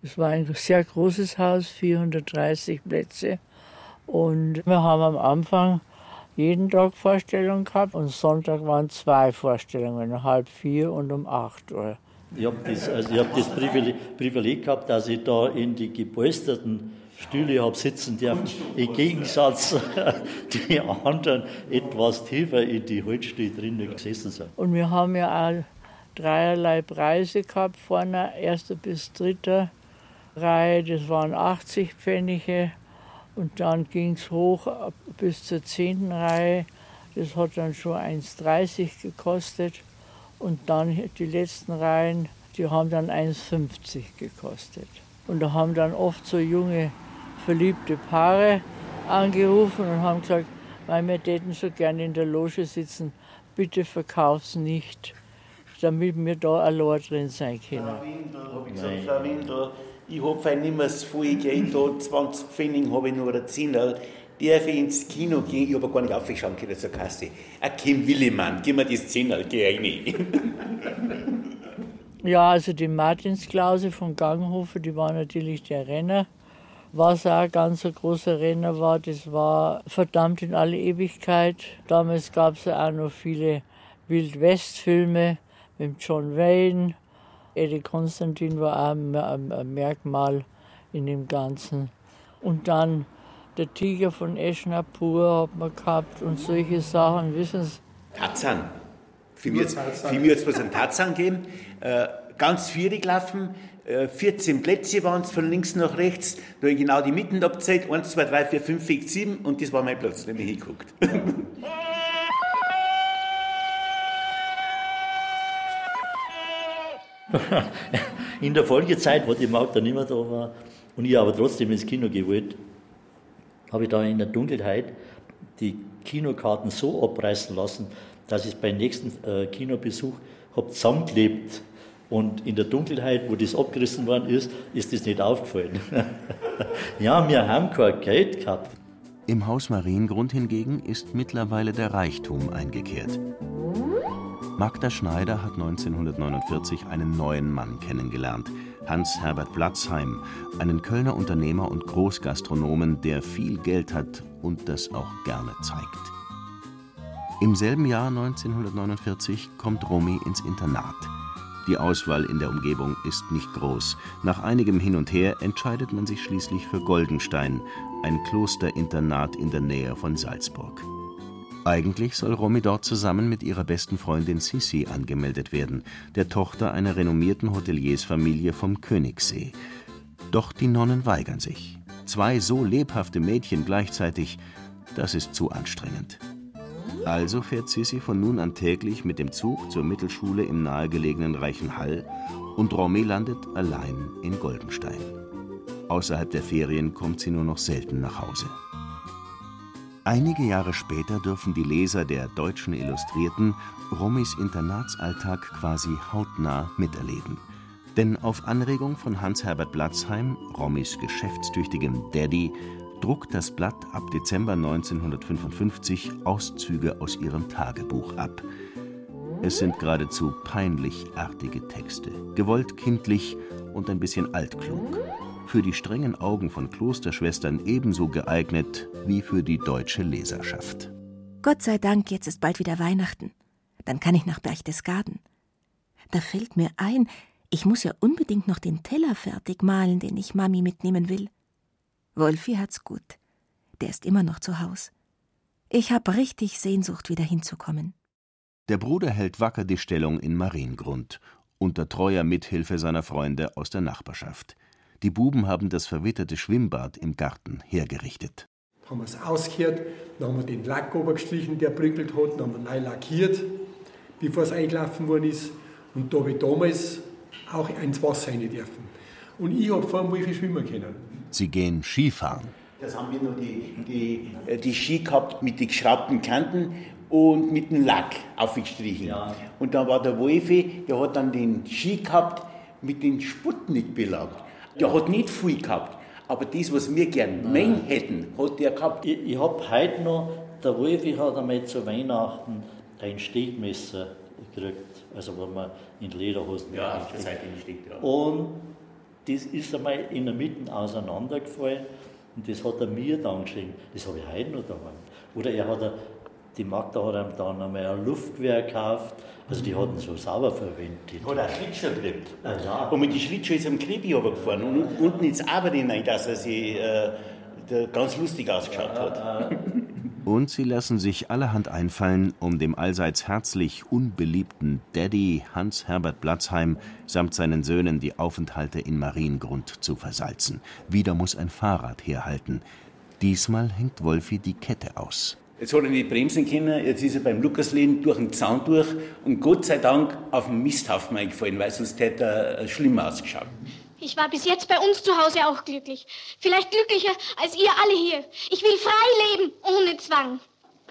Es war ein sehr großes Haus, 430 Plätze. Und wir haben am Anfang jeden Tag Vorstellungen gehabt und Sonntag waren zwei Vorstellungen, um halb vier und um acht Uhr. Ich habe das, also hab das Privileg, Privileg, gehabt, dass ich da in die gepolsterten Stühle habe sitzen dürfen. Im Gegensatz die anderen etwas tiefer in die Holzstühle drinnen gesessen sind. Und wir haben ja auch dreierlei Preise gehabt, vorne erster bis dritter Reihe, das waren 80 Pfennige. Und dann ging es hoch bis zur zehnten Reihe. Das hat dann schon 1,30 gekostet. Und dann die letzten Reihen, die haben dann 1,50 gekostet. Und da haben dann oft so junge, verliebte Paare angerufen und haben gesagt, weil wir täten so gerne in der Loge sitzen, bitte verkauf's nicht, damit wir da allein drin sein können. Frau Windel, habe ich gesagt, Frau Windel, ich habe nicht mehr so viel Geld da, 20 Pfennig habe ich nur ein Zehnerl, darf ich ins Kino gehen, ich habe gar nicht aufgeschaut können zur Kasse. Ein Kim Willemann, gib mir das Zehnerl, geh rein. ja, also die Martinsklause von Ganghofer, die war natürlich der Renner. Was auch ein ganz großer Renner war, das war verdammt in alle Ewigkeit. Damals gab es auch noch viele Wild-West-Filme mit John Wayne Eddie Konstantin war auch ein Merkmal in dem Ganzen. Und dann der Tiger von Eschnapur hat man gehabt und solche Sachen, wissen Sie. Tarzan. Für mich jetzt was einen Tarzan geben. Äh, ganz vierig laufen, 14 äh, Plätze waren es von links nach rechts. Da habe ich genau die Mitten abgezählt. 1, 2, 3, 4, 5, 6, 7 und das war mein Platz, da habe ich hingeguckt. in der Folgezeit, wo die Maut dann nicht mehr da war und ich aber trotzdem ins Kino gewollt, habe ich da in der Dunkelheit die Kinokarten so abreißen lassen, dass ich beim nächsten äh, Kinobesuch habe zusammengeklebt. Und in der Dunkelheit, wo das abgerissen worden ist, ist das nicht aufgefallen. ja, wir haben kein Geld gehabt. Im Haus Mariengrund hingegen ist mittlerweile der Reichtum eingekehrt. Magda Schneider hat 1949 einen neuen Mann kennengelernt, Hans-Herbert Platzheim, einen Kölner Unternehmer und Großgastronomen, der viel Geld hat und das auch gerne zeigt. Im selben Jahr 1949 kommt Romy ins Internat. Die Auswahl in der Umgebung ist nicht groß. Nach einigem Hin und Her entscheidet man sich schließlich für Goldenstein, ein Klosterinternat in der Nähe von Salzburg. Eigentlich soll Romy dort zusammen mit ihrer besten Freundin Sissi angemeldet werden, der Tochter einer renommierten Hoteliersfamilie vom Königssee. Doch die Nonnen weigern sich. Zwei so lebhafte Mädchen gleichzeitig, das ist zu anstrengend. Also fährt Sissi von nun an täglich mit dem Zug zur Mittelschule im nahegelegenen Reichenhall und Romy landet allein in Goldenstein. Außerhalb der Ferien kommt sie nur noch selten nach Hause. Einige Jahre später dürfen die Leser der Deutschen Illustrierten Rommis Internatsalltag quasi hautnah miterleben. Denn auf Anregung von Hans-Herbert Blatzheim, Rommis geschäftstüchtigem Daddy, druckt das Blatt ab Dezember 1955 Auszüge aus ihrem Tagebuch ab. Es sind geradezu peinlich artige Texte, gewollt kindlich und ein bisschen altklug für die strengen Augen von Klosterschwestern ebenso geeignet wie für die deutsche Leserschaft. Gott sei Dank, jetzt ist bald wieder Weihnachten. Dann kann ich nach Berchtesgaden. Da fällt mir ein, ich muss ja unbedingt noch den Teller fertig malen, den ich Mami mitnehmen will. Wolfi hat's gut. Der ist immer noch zu Haus. Ich hab richtig Sehnsucht, wieder hinzukommen. Der Bruder hält wacker die Stellung in Mariengrund, unter treuer Mithilfe seiner Freunde aus der Nachbarschaft. Die Buben haben das verwitterte Schwimmbad im Garten hergerichtet. Haben wir es ausgehört, dann haben wir den Lack obergestrichen, der brückelt hat, dann haben wir neu lackiert, bevor es eingelaufen worden ist. Und da habe ich damals auch ins Wasser rein dürfen. Und ich habe vor allem Wolfi schwimmen können. Sie gehen Skifahren. Das haben wir noch die, die, äh, die Ski gehabt mit den geschraubten Kanten und mit dem Lack aufgestrichen. Ja. Und da war der Wolfi, der hat dann den Ski gehabt mit dem Sputnik-Belag. Der hat nicht viel gehabt, aber das, was wir gern Meng hätten, hat der gehabt. Ich, ich habe heute noch, der Wolfi hat einmal zu Weihnachten ein Stegmesser gekriegt, also wo man in Lederhosen Ja, auf der Seite steckt, ja. Und das ist einmal in der Mitte auseinandergefallen und das hat er mir dann geschenkt. Das habe ich heute noch daheim. Oder er hat, die Magda hat ihm dann einmal ein Luftgewehr gekauft, also die hatten so sauber verwendet. Hat auch Schlittschuh gekriegt. Ah, ja. Und mit den Schlittschuh ist er am Krebi runtergefahren und unten- unten ins Aberdeen rein, dass er sich äh, ganz lustig ausgeschaut hat. Und sie lassen sich allerhand einfallen, um dem allseits herzlich unbeliebten Daddy Hans-Herbert Blatzheim samt seinen Söhnen die Aufenthalte in Mariengrund zu versalzen. Wieder muss ein Fahrrad herhalten. Diesmal hängt Wolfi die Kette aus. Jetzt hat er nicht bremsen können, jetzt ist er beim Lukaslehn durch den Zaun durch und Gott sei Dank auf den Misthaufen eingefallen, weil sonst hätte er äh, schlimm ausgeschaut. Ich war bis jetzt bei uns zu Hause auch glücklich. Vielleicht glücklicher als ihr alle hier. Ich will frei leben, ohne Zwang.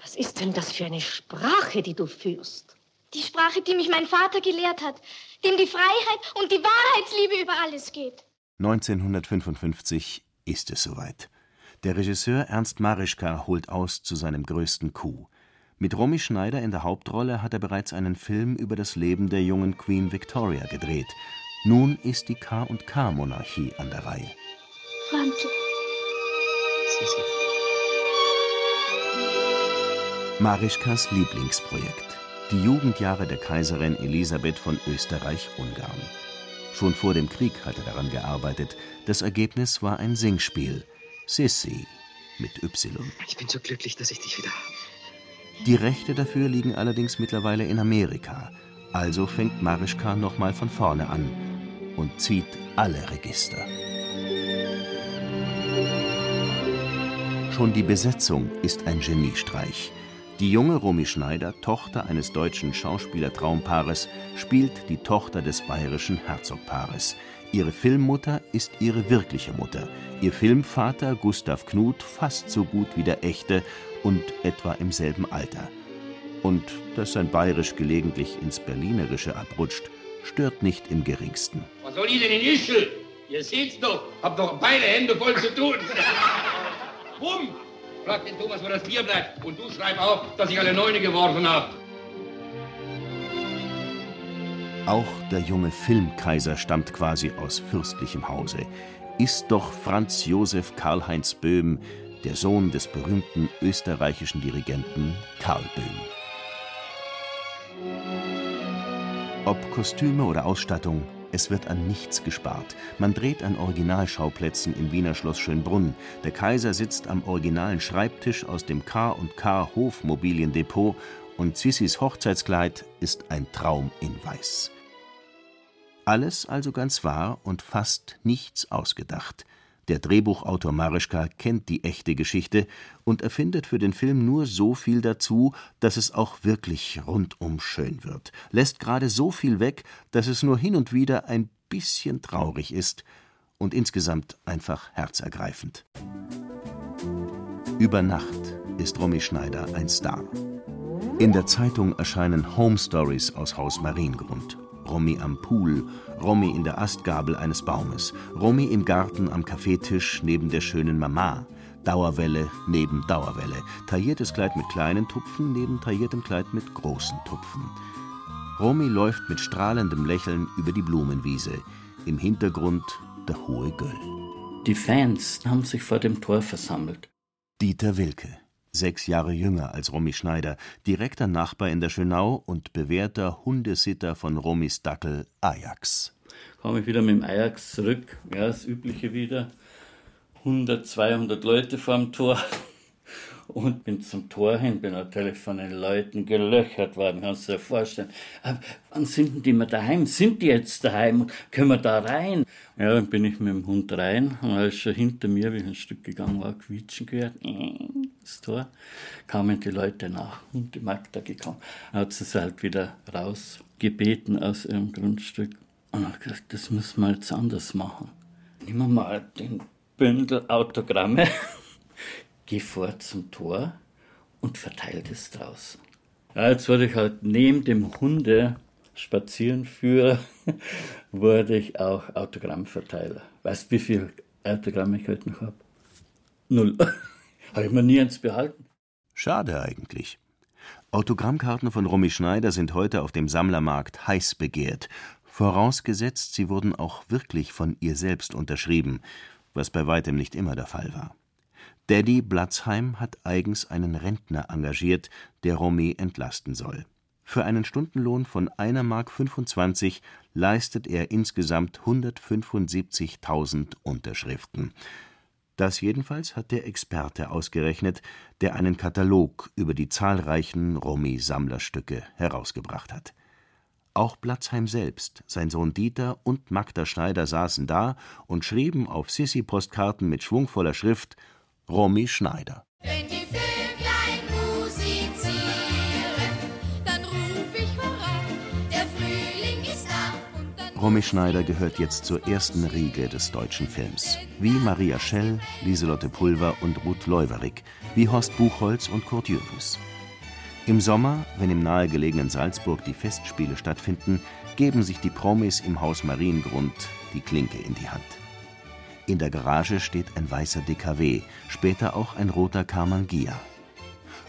Was ist denn das für eine Sprache, die du führst? Die Sprache, die mich mein Vater gelehrt hat, dem die Freiheit und die Wahrheitsliebe über alles geht. 1955 ist es soweit. Der Regisseur Ernst Marischka holt aus zu seinem größten Coup. Mit Romy Schneider in der Hauptrolle hat er bereits einen Film über das Leben der jungen Queen Victoria gedreht. Nun ist die K&K-Monarchie an der Reihe. Franzi. Marischkas Lieblingsprojekt. Die Jugendjahre der Kaiserin Elisabeth von Österreich-Ungarn. Schon vor dem Krieg hat er daran gearbeitet. Das Ergebnis war ein Singspiel. Sissi mit Y. Ich bin so glücklich, dass ich dich wieder habe. Die Rechte dafür liegen allerdings mittlerweile in Amerika. Also fängt Marischka nochmal von vorne an und zieht alle Register. Schon die Besetzung ist ein Geniestreich. Die junge Romy Schneider, Tochter eines deutschen Schauspielertraumpaares, spielt die Tochter des bayerischen Herzogpaares. Ihre Filmmutter ist ihre wirkliche Mutter. Ihr Filmvater Gustav Knuth fast so gut wie der echte und etwa im selben Alter. Und dass sein Bayerisch gelegentlich ins Berlinerische abrutscht, stört nicht im geringsten. Was soll ich denn in Ischl? Ihr seht's doch, hab doch beide Hände voll zu tun. Bumm! Frag den Thomas, wo das Bier bleibt. Und du schreib auf, dass ich alle Neune geworfen hab. Auch der junge Filmkaiser stammt quasi aus fürstlichem Hause. Ist doch Franz Josef Karl-Heinz Böhm, der Sohn des berühmten österreichischen Dirigenten Karl Böhm. Ob Kostüme oder Ausstattung, es wird an nichts gespart. Man dreht an Originalschauplätzen im Wiener Schloss Schönbrunn. Der Kaiser sitzt am originalen Schreibtisch aus dem K&K Hofmobiliendepot und Sissis Hochzeitskleid ist ein Traum in Weiß. Alles also ganz wahr und fast nichts ausgedacht. Der Drehbuchautor Marischka kennt die echte Geschichte und erfindet für den Film nur so viel dazu, dass es auch wirklich rundum schön wird. Lässt gerade so viel weg, dass es nur hin und wieder ein bisschen traurig ist und insgesamt einfach herzergreifend. Über Nacht ist Romy Schneider ein Star. In der Zeitung erscheinen Home Stories aus Haus Mariengrund. Romy am Pool, Romy in der Astgabel eines Baumes, Romy im Garten am Kaffeetisch neben der schönen Mama, Dauerwelle neben Dauerwelle, tailliertes Kleid mit kleinen Tupfen neben tailliertem Kleid mit großen Tupfen. Romy läuft mit strahlendem Lächeln über die Blumenwiese, im Hintergrund der hohe Göll. Die Fans haben sich vor dem Tor versammelt. Dieter Wilke, sechs Jahre jünger als Romy Schneider, direkter Nachbar in der Schönau und bewährter Hundesitter von Romys Dackel Ajax. Komme ich wieder mit dem Ajax zurück, ja, das Übliche wieder. 100, 200 Leute vor dem Tor. Und bin zum Tor hin, bin natürlich von den Leuten gelöchert worden, kannst du dir vorstellen. Aber wann sind die mal daheim? Sind die jetzt daheim? Können wir da rein? Ja, dann bin ich mit dem Hund rein und als schon hinter mir, wie ich ein Stück gegangen war, quietschen gehört, das Tor, kamen die Leute nach und die Magda gekommen. Dann hat sie es halt wieder rausgebeten aus ihrem Grundstück und hat gesagt, das müssen wir jetzt anders machen. Nehmen wir mal den Bündel Autogramme, geh vor zum Tor und verteile das draußen. Ja, jetzt wurde ich halt neben dem Hunde Spazierenführer wurde ich auch Autogrammverteiler. Weißt du, wie viel Autogramme ich heute noch habe? Null. habe ich mir nie eins behalten. Schade eigentlich. Autogrammkarten von Romy Schneider sind heute auf dem Sammlermarkt heiß begehrt, vorausgesetzt, sie wurden auch wirklich von ihr selbst unterschrieben, was bei weitem nicht immer der Fall war. Daddy Blatzheim hat eigens einen Rentner engagiert, der Romy entlasten soll. Für einen Stundenlohn von 1,25 Mark leistet er insgesamt 175.000 Unterschriften. Das jedenfalls hat der Experte ausgerechnet, der einen Katalog über die zahlreichen Romy-Sammlerstücke herausgebracht hat. Auch Blatzheim selbst, sein Sohn Dieter und Magda Schneider saßen da und schrieben auf Sissi-Postkarten mit schwungvoller Schrift Romy Schneider. Wenn die Vöglein musizieren, dann ruf ich hurra, der Frühling ist da. Romy Schneider gehört jetzt zur ersten Riege des deutschen Films. Wie Maria Schell, Lieselotte Pulver und Ruth Leuwerig, wie Horst Buchholz und Kurt Jürgens. Im Sommer, wenn im nahegelegenen Salzburg die Festspiele stattfinden, geben sich die Promis im Haus Mariengrund die Klinke in die Hand. In der Garage steht ein weißer DKW, später auch ein roter Karmann Gia.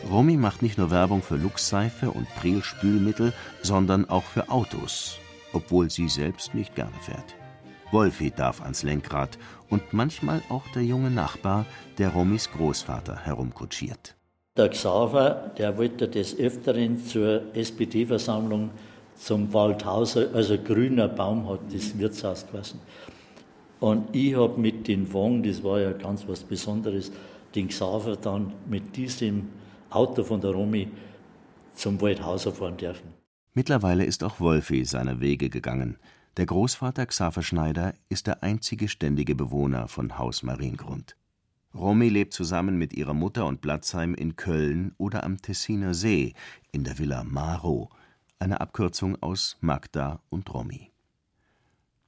Romy macht nicht nur Werbung für Lux-Seife und Priel-Spülmittel, sondern auch für Autos, obwohl sie selbst nicht gerne fährt. Wolfi darf ans Lenkrad und manchmal auch der junge Nachbar, der Romys Großvater herumkutschiert. Der Xaver, der wollte des Öfteren zur SPD-Versammlung zum Waldhauser, also grüner Baum hat das Wirtshaus gewesen. Und ich habe mit den Wagen, das war ja ganz was Besonderes, den Xaver dann mit diesem Auto von der Romy zum Waldhauser fahren dürfen. Mittlerweile ist auch Wolfi seiner Wege gegangen. Der Großvater Xaver Schneider ist der einzige ständige Bewohner von Haus Mariengrund. Romy lebt zusammen mit ihrer Mutter und Blatzheim in Köln oder am Tessiner See in der Villa Maro, eine Abkürzung aus Magda und Romy.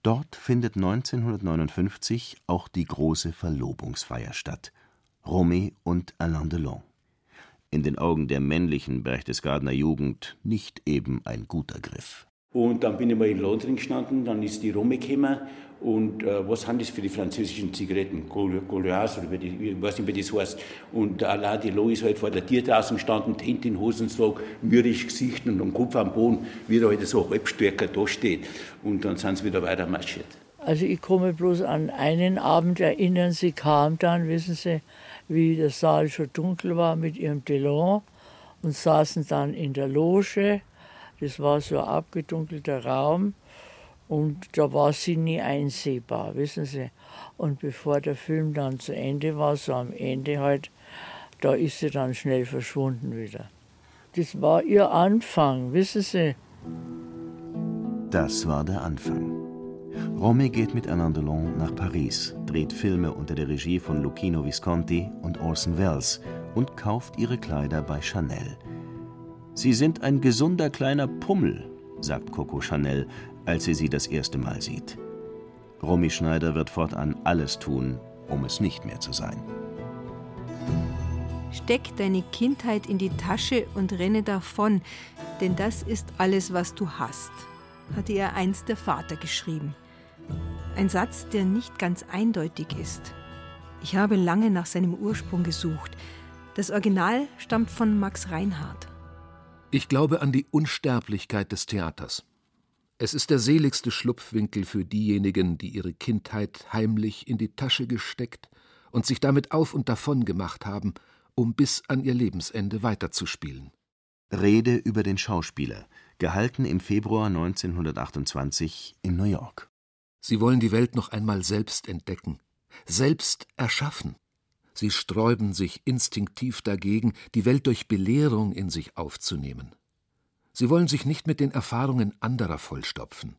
Dort findet 1959 auch die große Verlobungsfeier statt: Romy und Alain Delon. In den Augen der männlichen Berchtesgadener Jugend nicht eben ein guter Griff. Und dann bin ich mal in London gestanden, dann ist die Romy gekommen und äh, was haben das für die französischen Zigaretten? Gauloise oder die, ich weiß nicht, wie das heißt. Und Alain Delon ist halt vor der Tür draußen gestanden, Hände in Hosensack, mürrisch Gesicht und am Kopf am Boden, wie er halt so halbstärker da steht. Und dann sind sie wieder weiter marschiert. Also ich komme bloß an einen Abend erinnern, sie kam dann, wissen Sie, wie der Saal schon dunkel war mit ihrem Delon und saßen dann in der Loge das war so ein abgedunkelter Raum und da war sie nie einsehbar, wissen Sie. Und bevor der Film dann zu Ende war, so am Ende halt, da ist sie dann schnell verschwunden wieder. Das war ihr Anfang, wissen Sie. Das war der Anfang. Romy geht mit Alain Delon nach Paris, dreht Filme unter der Regie von Lucchino Visconti und Orson Welles und kauft ihre Kleider bei Chanel – Sie sind ein gesunder kleiner Pummel, sagt Coco Chanel, als sie sie das erste Mal sieht. Romy Schneider wird fortan alles tun, um es nicht mehr zu sein. Steck deine Kindheit in die Tasche und renne davon, denn das ist alles, was du hast, hatte ihr einst der Vater geschrieben. Ein Satz, der nicht ganz eindeutig ist. Ich habe lange nach seinem Ursprung gesucht. Das Original stammt von Max Reinhardt. Ich glaube an die Unsterblichkeit des Theaters. Es ist der seligste Schlupfwinkel für diejenigen, die ihre Kindheit heimlich in die Tasche gesteckt und sich damit auf und davon gemacht haben, um bis an ihr Lebensende weiterzuspielen. Rede über den Schauspieler, gehalten im Februar 1928 in New York. Sie wollen die Welt noch einmal selbst entdecken, selbst erschaffen. Sie sträuben sich instinktiv dagegen, die Welt durch Belehrung in sich aufzunehmen. Sie wollen sich nicht mit den Erfahrungen anderer vollstopfen.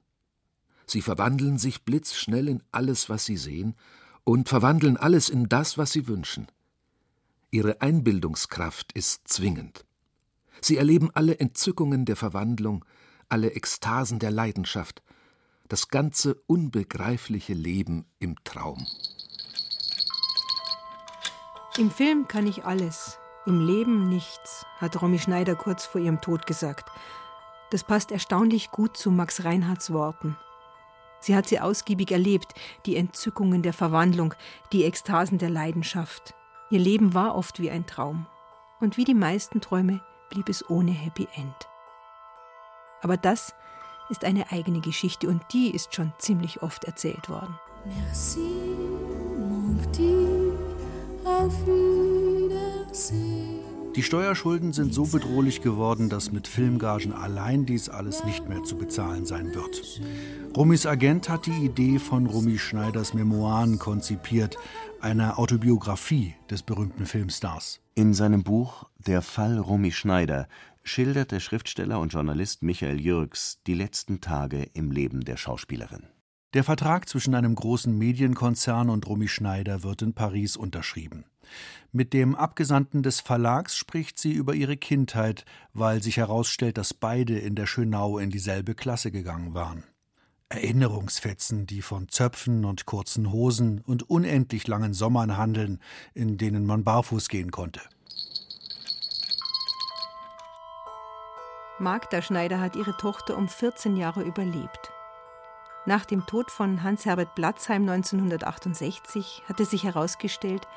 Sie verwandeln sich blitzschnell in alles, was sie sehen, und verwandeln alles in das, was sie wünschen. Ihre Einbildungskraft ist zwingend. Sie erleben alle Entzückungen der Verwandlung, alle Ekstasen der Leidenschaft, das ganze unbegreifliche Leben im Traum. Im Film kann ich alles, im Leben nichts, hat Romy Schneider kurz vor ihrem Tod gesagt. Das passt erstaunlich gut zu Max Reinhardts Worten. Sie hat sie ausgiebig erlebt, die Entzückungen der Verwandlung, die Ekstasen der Leidenschaft. Ihr Leben war oft wie ein Traum. Und wie die meisten Träume blieb es ohne Happy End. Aber das ist eine eigene Geschichte und die ist schon ziemlich oft erzählt worden. Merci, mon petit. Die Steuerschulden sind so bedrohlich geworden, dass mit Filmgagen allein dies alles nicht mehr zu bezahlen sein wird. Rumis Agent hat die Idee von Rumi Schneiders Memoiren konzipiert, einer Autobiografie des berühmten Filmstars. In seinem Buch Der Fall Rumi Schneider schildert der Schriftsteller und Journalist Michael Jürgs die letzten Tage im Leben der Schauspielerin. Der Vertrag zwischen einem großen Medienkonzern und Rumi Schneider wird in Paris unterschrieben. Mit dem Abgesandten des Verlags spricht sie über ihre Kindheit, weil sich herausstellt, dass beide in der Schönau in dieselbe Klasse gegangen waren. Erinnerungsfetzen, die von Zöpfen und kurzen Hosen und unendlich langen Sommern handeln, in denen man barfuß gehen konnte. Magda Schneider hat ihre Tochter um 14 Jahre überlebt. Nach dem Tod von Hans-Herbert Platzheim 1968 hatte sich herausgestellt,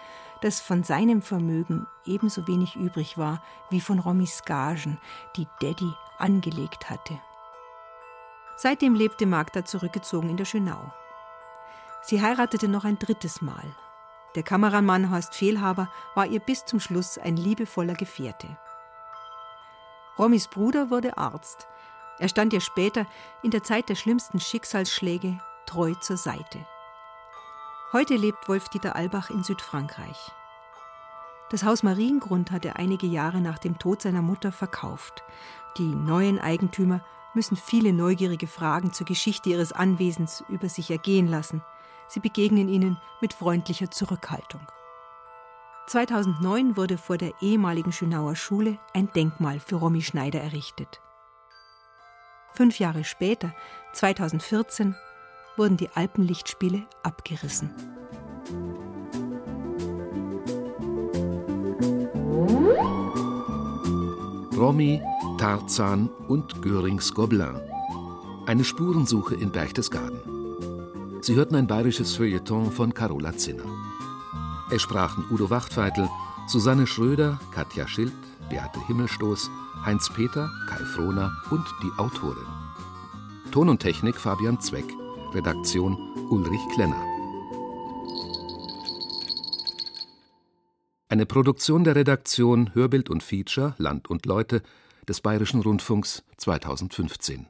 dass von seinem Vermögen ebenso wenig übrig war wie von Romys Gagen, die Daddy angelegt hatte. Seitdem lebte Magda zurückgezogen in der Schönau. Sie heiratete noch ein drittes Mal. Der Kameramann Horst Fehlhaber war ihr bis zum Schluss ein liebevoller Gefährte. Romys Bruder wurde Arzt. Er stand ihr später in der Zeit der schlimmsten Schicksalsschläge treu zur Seite. Heute lebt Wolf-Dieter Albach in Südfrankreich. Das Haus Mariengrund hat er einige Jahre nach dem Tod seiner Mutter verkauft. Die neuen Eigentümer müssen viele neugierige Fragen zur Geschichte ihres Anwesens über sich ergehen lassen. Sie begegnen ihnen mit freundlicher Zurückhaltung. 2009 wurde vor der ehemaligen Schönauer Schule ein Denkmal für Romy Schneider errichtet. Fünf Jahre später, 2014, wurden die Alpenlichtspiele abgerissen. Romy, Tarzan und Görings Gobelin. Eine Spurensuche in Berchtesgaden. Sie hörten ein bayerisches Feuilleton von Carola Zinner. Es sprachen Udo Wachtfeitel, Susanne Schröder, Katja Schild, Beate Himmelstoß, Heinz Peter, Kai Frohner und die Autorin. Ton und Technik Fabian Zweck. Redaktion Ulrich Klenner. Eine Produktion der Redaktion Hörbild und Feature Land und Leute des Bayerischen Rundfunks 2015